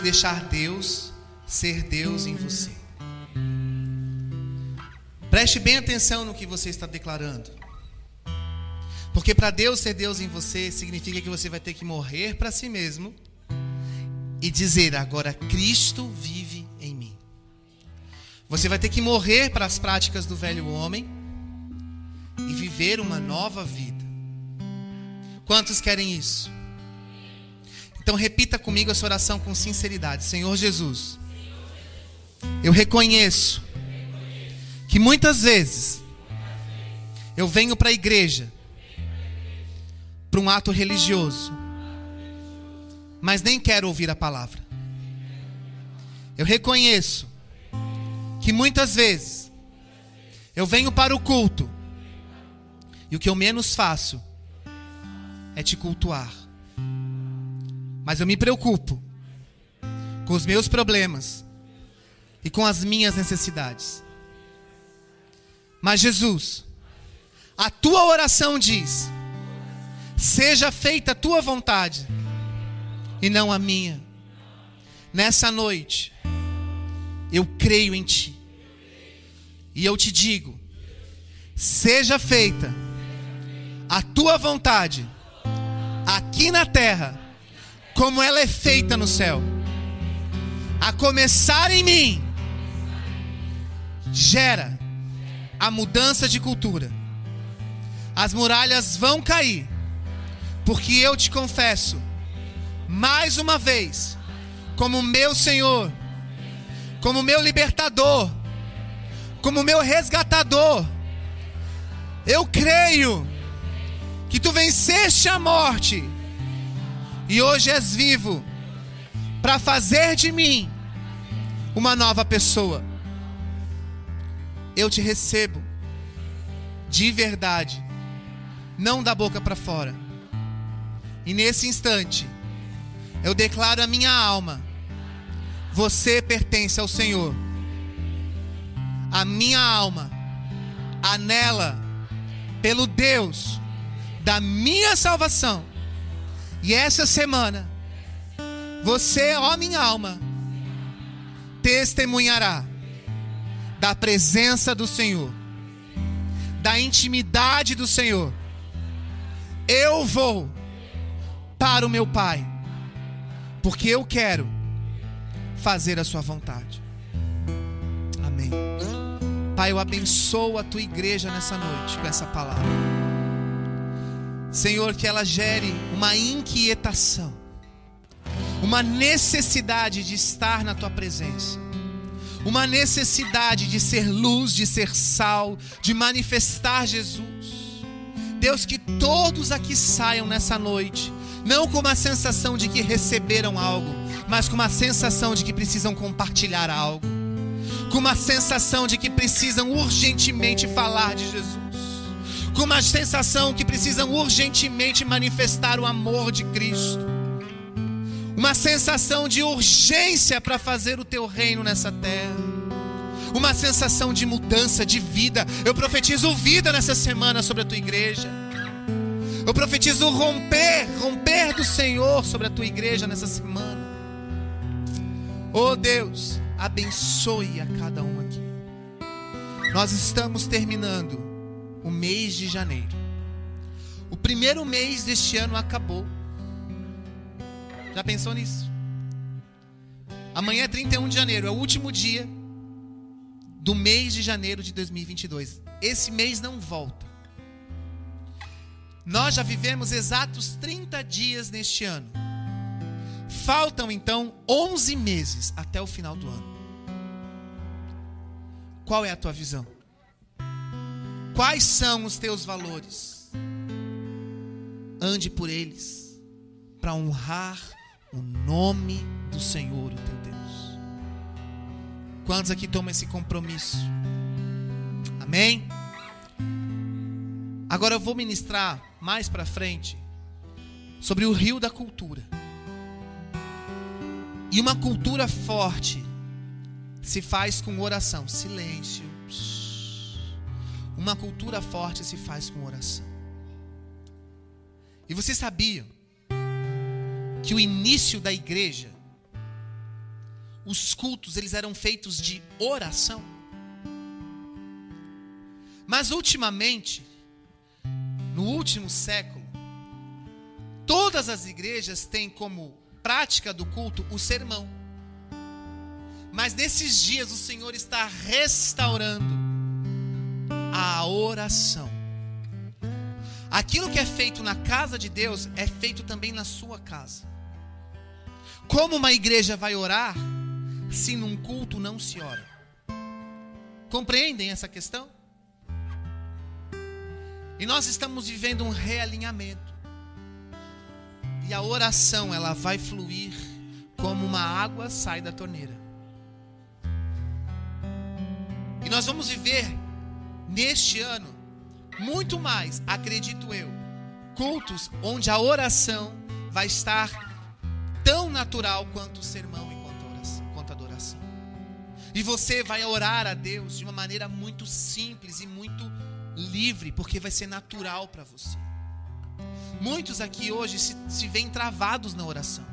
Deixar Deus ser Deus em você. Preste bem atenção no que você está declarando. Porque para Deus ser Deus em você significa que você vai ter que morrer para si mesmo e dizer: agora Cristo vive em mim. Você vai ter que morrer para as práticas do velho homem e viver uma nova vida. Quantos querem isso? Então repita comigo essa oração com sinceridade. Senhor Jesus, eu reconheço que muitas vezes eu venho para a igreja para um ato religioso, mas nem quero ouvir a palavra. Eu reconheço que muitas vezes eu venho para o culto e o que eu menos faço é te cultuar. Mas eu me preocupo com os meus problemas e com as minhas necessidades. Mas Jesus, a tua oração diz: seja feita a tua vontade e não a minha. Nessa noite, eu creio em ti. E eu te digo: seja feita a tua vontade aqui na terra, como ela é feita no céu. A começar em mim, gera a mudança de cultura. As muralhas vão cair, porque eu te confesso mais uma vez, como meu Senhor, como meu libertador, como meu resgatador. Eu creio que tu venceste a morte e hoje és vivo para fazer de mim uma nova pessoa. Eu te recebo de verdade, não da boca para fora. E nesse instante, eu declaro a minha alma: você pertence ao Senhor. A minha alma anela pelo Deus da minha salvação. E essa semana, você, ó minha alma, testemunhará da presença do Senhor, da intimidade do Senhor. Eu vou para o meu Pai porque eu quero fazer a Sua vontade. Amém. Pai, eu abençoo a tua igreja nessa noite com essa palavra. Senhor, que ela gere uma inquietação, uma necessidade de estar na tua presença, uma necessidade de ser luz, de ser sal, de manifestar Jesus. Deus, que todos aqui saiam nessa noite não com uma sensação de que receberam algo, mas com uma sensação de que precisam compartilhar algo, com uma sensação de que precisam urgentemente falar de Jesus, com uma sensação que precisam urgentemente manifestar o amor de Cristo, uma sensação de urgência para fazer o teu reino nessa terra uma sensação de mudança, de vida. Eu profetizo vida nessa semana sobre a tua igreja. Eu profetizo romper, romper do Senhor sobre a tua igreja nessa semana. Oh Deus, abençoe a cada um aqui. Nós estamos terminando o mês de janeiro. O primeiro mês deste ano acabou. Já pensou nisso? Amanhã é 31 de janeiro, é o último dia do mês de janeiro de 2022. Esse mês não volta. Nós já vivemos exatos 30 dias neste ano. Faltam então 11 meses até o final do ano. Qual é a tua visão? Quais são os teus valores? Ande por eles para honrar o nome do Senhor, o teu Deus. Quantos aqui tomam esse compromisso? Amém? Agora eu vou ministrar mais para frente sobre o rio da cultura. E uma cultura forte se faz com oração. Silêncio. Uma cultura forte se faz com oração. E você sabia que o início da igreja, os cultos, eles eram feitos de oração? Mas ultimamente, no último século, todas as igrejas têm como prática do culto o sermão. Mas nesses dias o Senhor está restaurando a oração. Aquilo que é feito na casa de Deus é feito também na sua casa. Como uma igreja vai orar se num culto não se ora? Compreendem essa questão? E nós estamos vivendo um realinhamento. E a oração, ela vai fluir como uma água sai da torneira. E nós vamos viver neste ano muito mais, acredito eu, cultos onde a oração vai estar tão natural quanto o sermão e quanto a, adoração. E você vai orar a Deus de uma maneira muito simples e muito livre, porque vai ser natural para você. Muitos aqui hoje se, se veem travados na oração.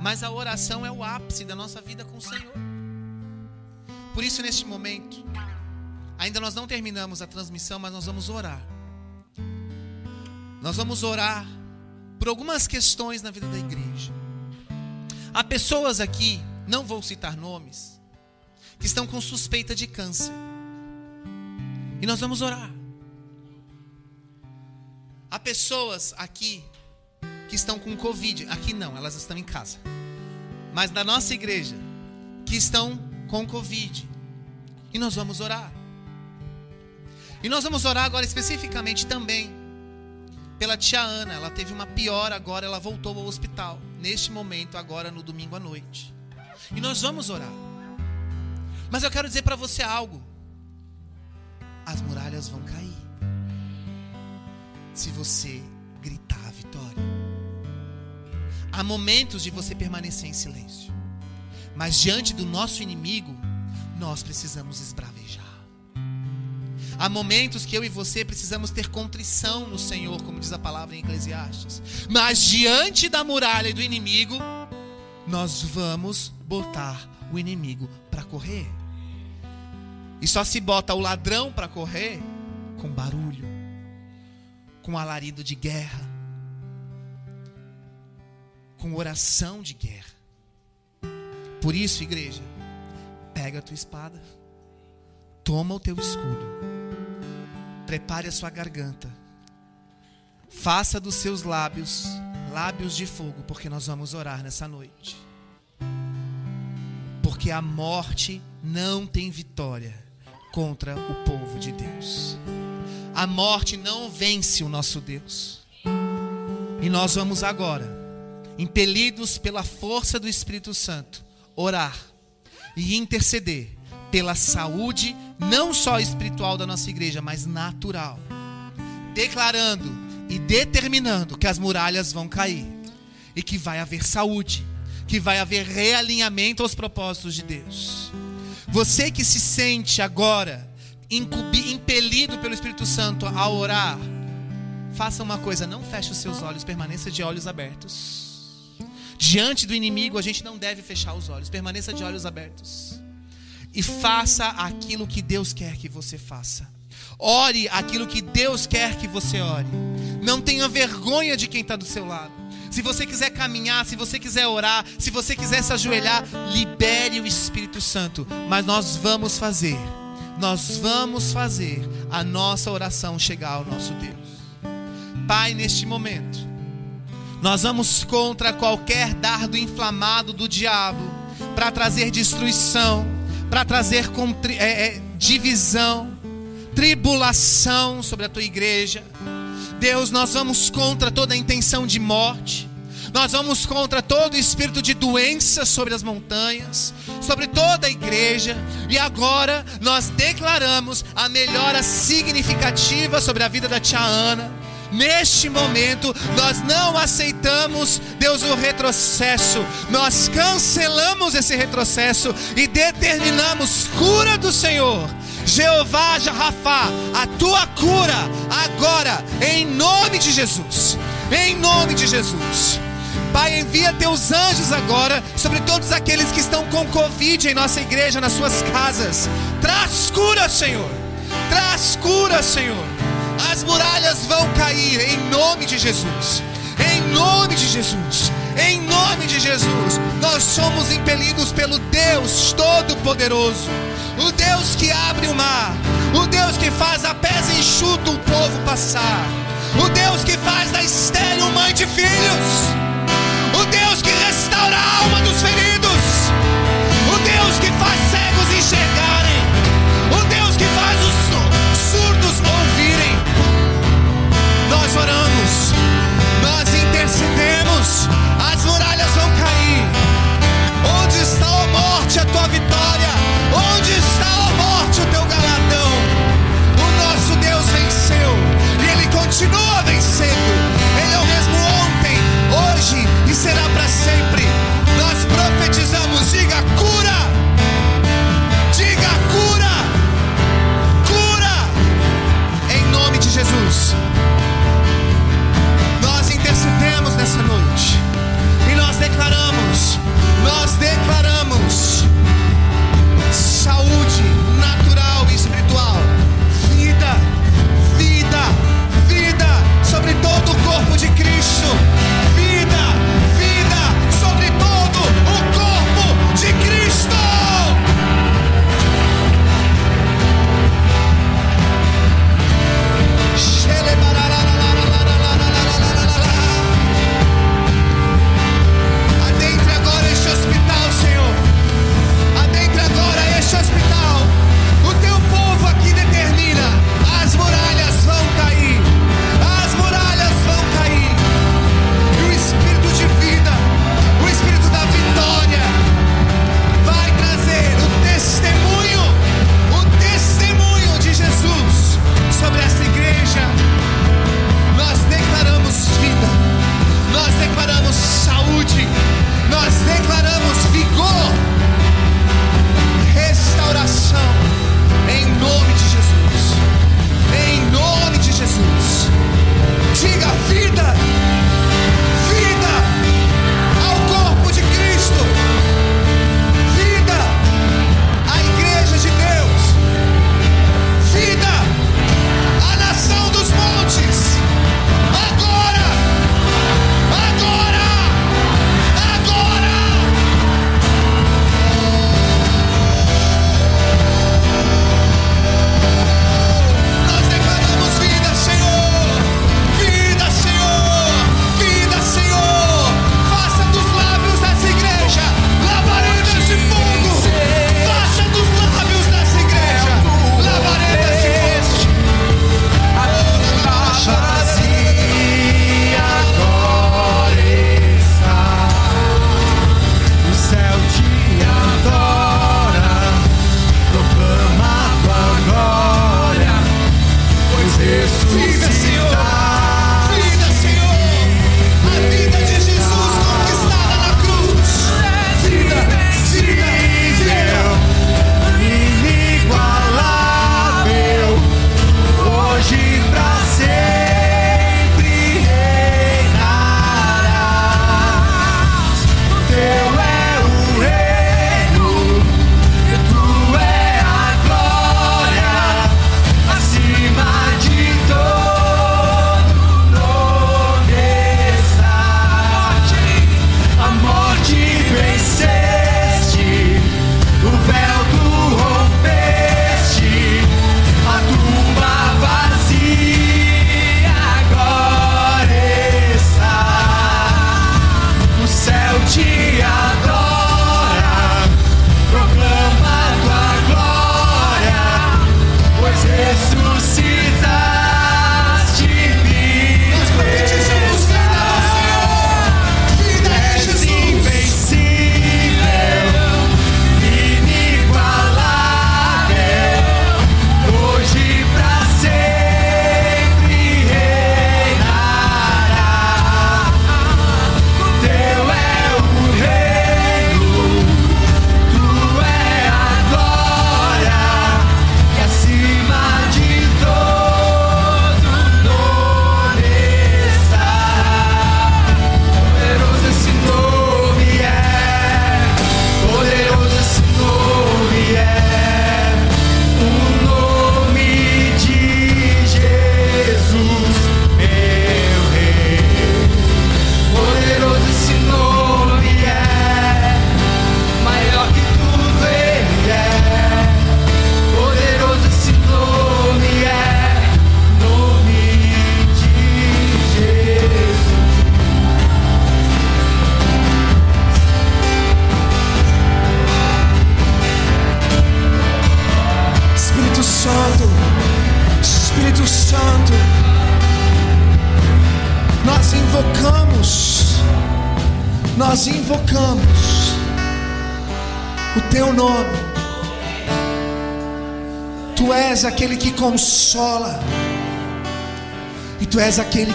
Mas a oração é o ápice da nossa vida com o Senhor. Por isso, neste momento, ainda nós não terminamos a transmissão, mas nós vamos orar. Nós vamos orar por algumas questões na vida da igreja. Há pessoas aqui, não vou citar nomes, que estão com suspeita de câncer. E nós vamos orar. Há pessoas aqui que estão com Covid. Aqui não, elas estão em casa. Mas na nossa igreja, que estão com Covid. E nós vamos orar. E nós vamos orar agora especificamente também pela tia Ana. Ela teve uma piora agora, ela voltou ao hospital. Neste momento, agora no domingo à noite. E nós vamos orar. Mas eu quero dizer para você algo as muralhas vão cair. Se você gritar a vitória. Há momentos de você permanecer em silêncio. Mas diante do nosso inimigo, nós precisamos esbravejar. Há momentos que eu e você precisamos ter contrição no Senhor, como diz a palavra em Eclesiastes. Mas diante da muralha do inimigo, nós vamos botar o inimigo para correr. E só se bota o ladrão para correr com barulho, com alarido de guerra, com oração de guerra. Por isso, igreja, pega a tua espada, toma o teu escudo, prepare a sua garganta, faça dos seus lábios lábios de fogo, porque nós vamos orar nessa noite. Porque a morte não tem vitória contra o povo de Deus. A morte não vence o nosso Deus. E nós vamos agora, impelidos pela força do Espírito Santo, orar e interceder pela saúde, não só espiritual da nossa igreja, mas natural. Declarando e determinando que as muralhas vão cair e que vai haver saúde, que vai haver realinhamento aos propósitos de Deus. Você que se sente agora impelido pelo Espírito Santo a orar, faça uma coisa, não feche os seus olhos, permaneça de olhos abertos. Diante do inimigo, a gente não deve fechar os olhos, permaneça de olhos abertos. E faça aquilo que Deus quer que você faça. Ore aquilo que Deus quer que você ore. Não tenha vergonha de quem está do seu lado. Se você quiser caminhar, se você quiser orar, se você quiser se ajoelhar, libere o Espírito Santo. Mas nós vamos fazer, nós vamos fazer a nossa oração chegar ao nosso Deus. Pai, neste momento, nós vamos contra qualquer dardo inflamado do diabo para trazer destruição, para trazer é, é, divisão, tribulação sobre a tua igreja Deus, nós vamos contra toda intenção de morte. Nós vamos contra todo espírito de doença sobre as montanhas, sobre toda a igreja, e agora nós declaramos a melhora significativa sobre a vida da tia Ana. Neste momento, nós não aceitamos, Deus, o retrocesso. Nós cancelamos esse retrocesso e determinamos cura do Senhor. Jeová Jarrafá, a tua cura agora, em nome de Jesus. Em nome de Jesus. Pai, envia teus anjos agora sobre todos aqueles que estão com Covid em nossa igreja, nas suas casas. Traz cura, Senhor. Traz cura, Senhor. As muralhas vão cair em nome de Jesus. Em nome de Jesus. Em nome de Jesus. Nós somos impelidos pelo Deus Todo-Poderoso. O Deus que abre o mar. O Deus que faz a pés enxuto o povo passar. O Deus que faz da estéreo mãe de filhos. continua vencendo. Ele é o mesmo ontem, hoje e será para sempre. Nós profetizamos, diga cura. Diga cura. Cura. Em nome de Jesus. Nós intercedemos nessa noite. E nós declaramos, nós declaramos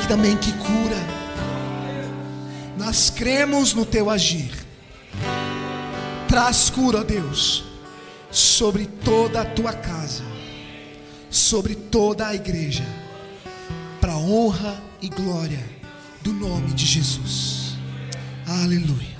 também que cura. Nós cremos no teu agir. Traz cura, Deus, sobre toda a tua casa, sobre toda a igreja, para honra e glória do nome de Jesus. Aleluia.